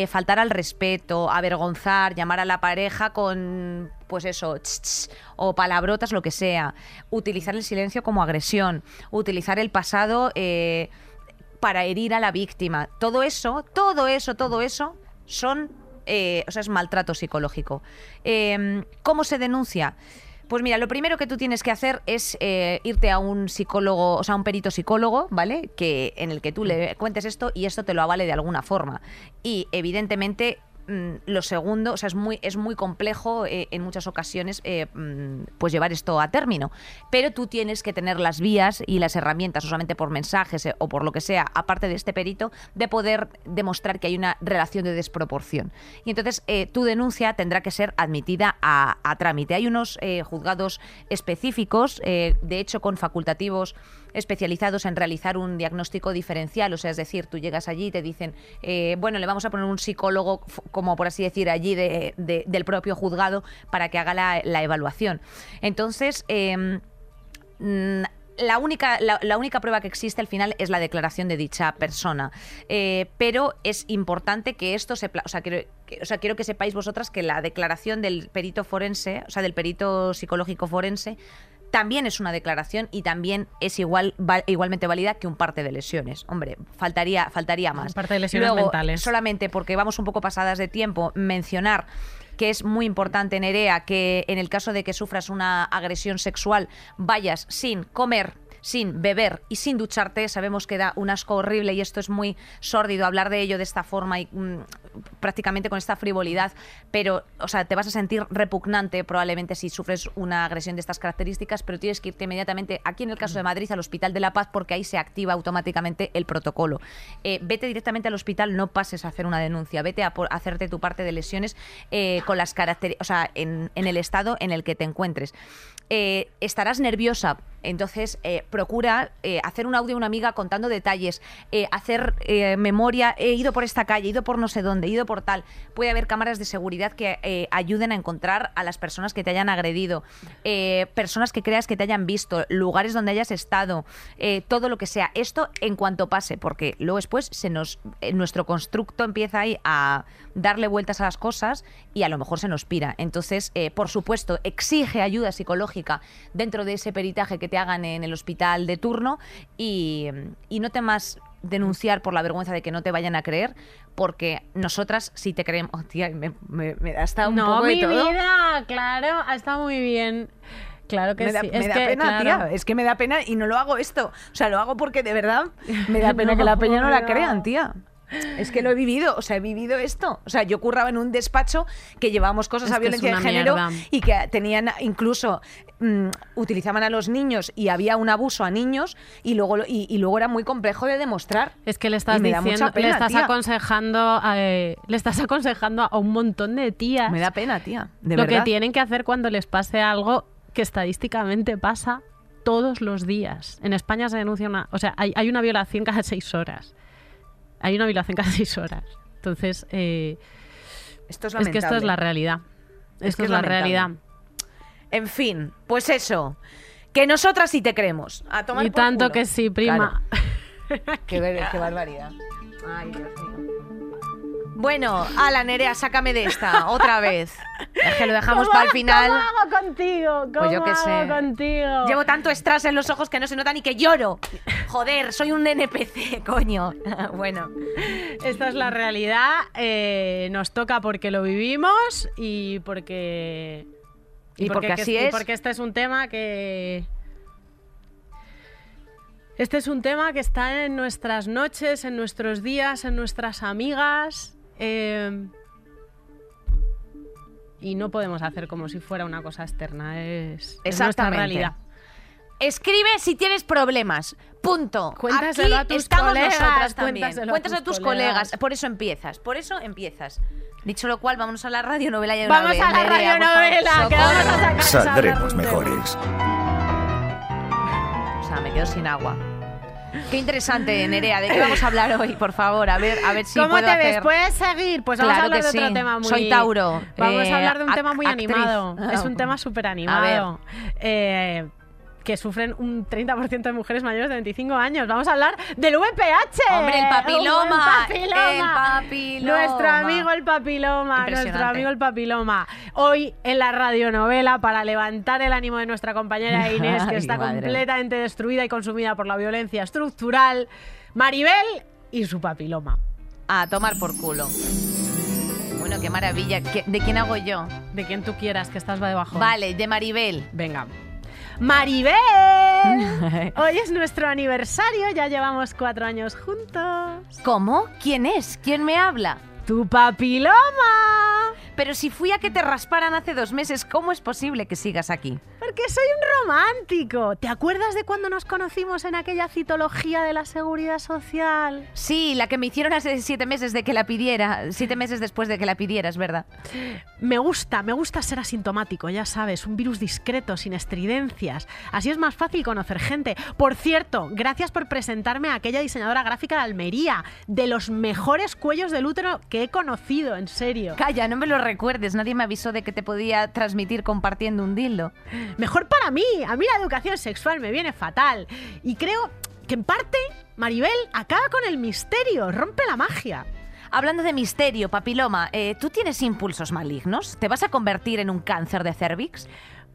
C: faltar al respeto, avergonzar, llamar a la pareja con, pues eso, ch, ch, o palabrotas, lo que sea, utilizar el silencio como agresión, utilizar el pasado... para herir a la víctima. Todo eso, todo eso, todo eso son, eh, o sea, es maltrato psicológico. Eh, ¿Cómo se denuncia? Pues mira, lo primero que tú tienes que hacer es eh, irte a un psicólogo, o sea, un perito psicólogo, ¿vale? Que en el que tú le cuentes esto y esto te lo avale de alguna forma. Y evidentemente lo segundo, o sea, es muy, es muy complejo eh, en muchas ocasiones eh, mm, pues llevar esto a término. Pero tú tienes que tener las vías y las herramientas, no solamente por mensajes eh, o por lo que sea, aparte de este perito, de poder demostrar que hay una relación de desproporción. Y entonces tu denuncia tendrá que ser admitida a, a trámite. Hay unos juzgados específicos, de hecho con facultativos especializados en realizar un diagnóstico diferencial, o sea, es decir, tú llegas allí y te dicen, bueno, le vamos a poner un psicólogo, como por así decir, allí de- de- del propio juzgado para que haga la, evaluación. Entonces, em, mm, la única, la, única prueba que existe al final es la declaración de dicha persona. Eh, pero es importante que esto se... O sea, quiero, que- o sea, quiero que sepáis vosotras que la declaración del perito forense, o sea, del perito psicológico forense, también es una declaración y también es igual va- igualmente válida que un parte de lesiones. Hombre, faltaría, faltaría más.
D: Un parte de lesiones
C: Luego,
D: mentales.
C: solamente porque vamos un poco pasadas de tiempo, mencionar que es muy importante, Nerea, que en el caso de que sufras una agresión sexual vayas sin comer sin beber y sin ducharte, sabemos que da un asco horrible y esto es muy sórdido hablar de ello de esta forma y mm, prácticamente con esta frivolidad, pero o sea, te vas a sentir repugnante probablemente si sufres una agresión de estas características, pero tienes que irte inmediatamente, aquí en el caso de Madrid, al Hospital de la Paz, porque ahí se activa automáticamente el protocolo. Eh, vete directamente al hospital, no pases a hacer una denuncia, vete a, por- hacerte tu parte de lesiones eh, con las características, o sea, en, en el estado en el que te encuentres. Eh, estarás nerviosa, entonces eh, procura eh, hacer un audio a una amiga contando detalles, eh, hacer memoria, he ido por esta calle, he ido por no sé dónde, he ido por tal. Puede haber cámaras de seguridad que ayuden a encontrar a las personas que te hayan agredido, personas que creas que te hayan visto, lugares donde hayas estado, todo lo que sea. Esto en cuanto pase, porque luego después se nos, nuestro constructo empieza ahí a darle vueltas a las cosas y a lo mejor se nos pira. Entonces, por supuesto, exige ayuda psicológica dentro de ese peritaje que te hagan en el hospital de turno y, y no temas denunciar por la vergüenza de que no te vayan a creer, porque nosotras sí te creemos. Oh, tía, me, me, me da hasta un
D: no,
C: poco de
D: mi
C: todo.
D: vida, claro, ha estado muy bien. Claro que
C: me da,
D: sí.
C: me
D: es
C: da
D: que,
C: pena,
D: claro.
C: tía. Es que me da pena y no lo hago esto. O sea, lo hago porque de verdad me da pena
D: No,
C: que la peña no la crean, tía. Es que lo he vivido, o sea, he vivido esto. O sea, yo curraba en un despacho que llevábamos cosas
D: Es
C: a violencia de género
D: mierda.
C: y que tenían incluso mm, utilizaban a los niños y había un abuso a niños y luego y, y luego era muy complejo de demostrar.
D: Es que le estás diciendo,
C: pena,
D: le estás
C: tía.
D: aconsejando, eh, le estás aconsejando a un montón de tías
C: Me da pena, tía. De
D: lo
C: verdad.
D: que tienen que hacer cuando les pase algo que estadísticamente pasa todos los días. En España se denuncia una, o sea, hay, hay una violación cada seis horas. Hay una violación cada seis horas. Entonces, eh,
C: Esto es
D: es que esto es la realidad.
C: Es
D: Esto
C: que
D: es,
C: es
D: la realidad.
C: En fin, pues eso. Que nosotras sí te creemos. A tomar
D: Y
C: por
D: tanto
C: culo.
D: que sí, prima.
C: Claro. Qué, qué barbaridad. Ay, Dios mío. Bueno, ala Nerea, sácame de esta, otra vez. Es que lo dejamos para el final.
D: ¿Cómo hago contigo? ¿Cómo
C: Pues yo qué
D: hago
C: sé.
D: contigo?
C: Llevo tanto strass en los ojos que no se nota ni que lloro. Joder, soy un NPC, coño. bueno,
D: Esta es la realidad. eh, nos toca porque lo vivimos y porque.
C: Y porque
D: que-
C: así
D: y
C: es.
D: porque este es un tema que. Este es un tema que está en nuestras noches, en nuestros días, en nuestras amigas. Eh, y no podemos hacer como si fuera una cosa externa. Es, es nuestra realidad.
C: escribe si tienes problemas. Punto.
D: Cuéntaselo
C: Aquí
D: a tus
C: estamos
D: colegas,
C: nosotras también.
D: cuéntaselo a
C: Cuéntaselo a
D: tus
C: tus colegas.
D: colegas.
C: Por eso empiezas. Por eso empiezas. Dicho lo cual, vámonos a la radionovela ya de
D: Vamos
C: una
D: a la
C: vez,
D: radionovela, que vamos a sacar
B: Saldremos mejores.
C: O sea, me quedo sin agua. Qué interesante, Nerea. ¿De qué vamos a hablar hoy, por favor? A ver, a ver si
D: ¿Cómo
C: puedo
D: te ves? ¿Puedes seguir? Pues vamos
C: Claro
D: a hablar de otro tema muy...
C: Soy Tauro.
D: Vamos
C: Eh,
D: a hablar de un tema muy animado. Es un tema súper animado. Eh, que sufren un 30% de mujeres mayores de 25 años. Vamos a hablar del VPH.
C: Hombre, el papiloma.
D: El papiloma.
C: El papiloma.
D: Nuestro amigo el papiloma. Nuestro amigo el papiloma. Hoy en la radionovela, para levantar el ánimo de nuestra compañera Inés, que está
C: madre.
D: completamente destruida y consumida por la violencia estructural, Maribel y su papiloma.
C: A tomar por culo. Bueno, qué maravilla. ¿Qué- ¿De quién hago yo?
D: De quien tú quieras, que estás debajo.
C: Vale, de Maribel.
D: Venga. Maribel. Hoy es nuestro aniversario, ya llevamos cuatro años juntos.
C: ¿Cómo? ¿Quién es? ¿Quién me habla?
D: Tu papiloma.
C: Pero si fui a que te rasparan hace dos meses, ¿cómo es posible que sigas aquí?
D: Porque soy un romántico. ¿Te acuerdas de cuando nos conocimos en aquella citología de la seguridad social?
C: Sí, la que me hicieron hace siete meses de que la pidiera. Siete meses después de que la pidieras, ¿verdad?
D: Me gusta, me gusta ser asintomático, ya sabes, un virus discreto, sin estridencias. Así es más fácil conocer gente. Por cierto, gracias por presentarme a aquella diseñadora gráfica de Almería, de los mejores cuellos del útero que he conocido, en serio.
C: Calla, no me lo recuerdes. Nadie me avisó de que te podía transmitir compartiendo un dildo.
D: Mejor para mí, a mí la educación sexual me viene fatal. Y creo que en parte Maribel acaba con el misterio, rompe la magia.
C: Hablando de misterio, papiloma, eh, ¿tú tienes impulsos malignos? ¿Te vas a convertir en un cáncer de cervix?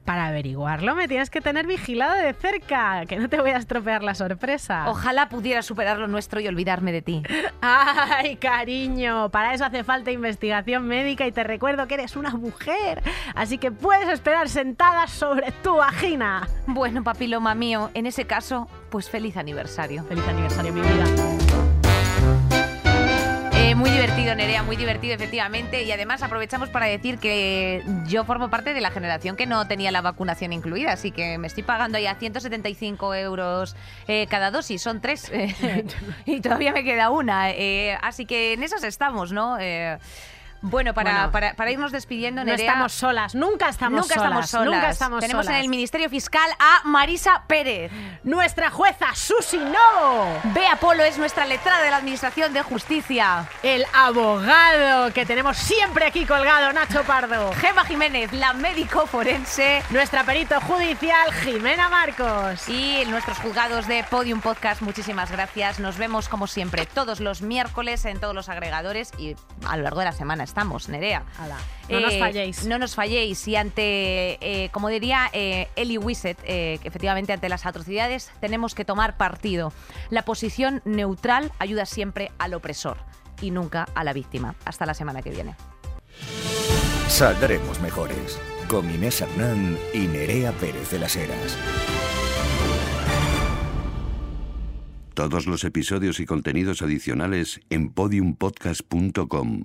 D: Para averiguarlo me tienes que tener vigilado de cerca, que no te voy a estropear la sorpresa.
C: Ojalá pudiera superar lo nuestro y olvidarme de ti.
D: Ay, cariño, para eso hace falta investigación médica y te recuerdo que eres una mujer, así que puedes esperar sentada sobre tu vagina.
C: Bueno, papiloma mío, en ese caso, pues feliz aniversario.
D: Feliz aniversario, mi vida.
C: Eh, muy divertido, Nerea, muy divertido, efectivamente. Y además aprovechamos para decir que yo formo parte de la generación que no tenía la vacunación incluida, así que me estoy pagando ya 175 euros eh, cada dosis, son tres. eh, y todavía me queda una. así que en esas estamos, ¿no? Bueno, para,
D: Bueno,
C: para, para irnos despidiendo,
D: No
C: Nerea.
D: estamos solas, nunca estamos
C: nunca
D: solas.
C: estamos solas.
D: Nunca estamos
C: Tenemos
D: solas.
C: en el Ministerio Fiscal a Marisa Pérez.
D: Nuestra jueza Susi Novo.
C: Bea Polo es nuestra letrada de la Administración de Justicia.
D: El abogado que tenemos siempre aquí colgado, Nacho Pardo.
C: Gema Jiménez, la médico forense.
D: Nuestra perito judicial, Jimena Marcos.
C: Y nuestros juzgados de Podium Podcast, muchísimas gracias. Nos vemos como siempre todos los miércoles en todos los agregadores y a lo largo de la semana estamos, Nerea.
D: Ala, no nos
C: Eh,
D: falléis.
C: No nos falléis. Y ante, eh, como diría eh, Eli Wisset, eh, que efectivamente ante las atrocidades tenemos que tomar partido. La posición neutral ayuda siempre al opresor y nunca a la víctima. Hasta la semana que viene.
B: Saldremos mejores. Con Inés Hernán y Nerea Pérez de las Heras.
F: Todos los episodios y contenidos adicionales en podiumpodcast.com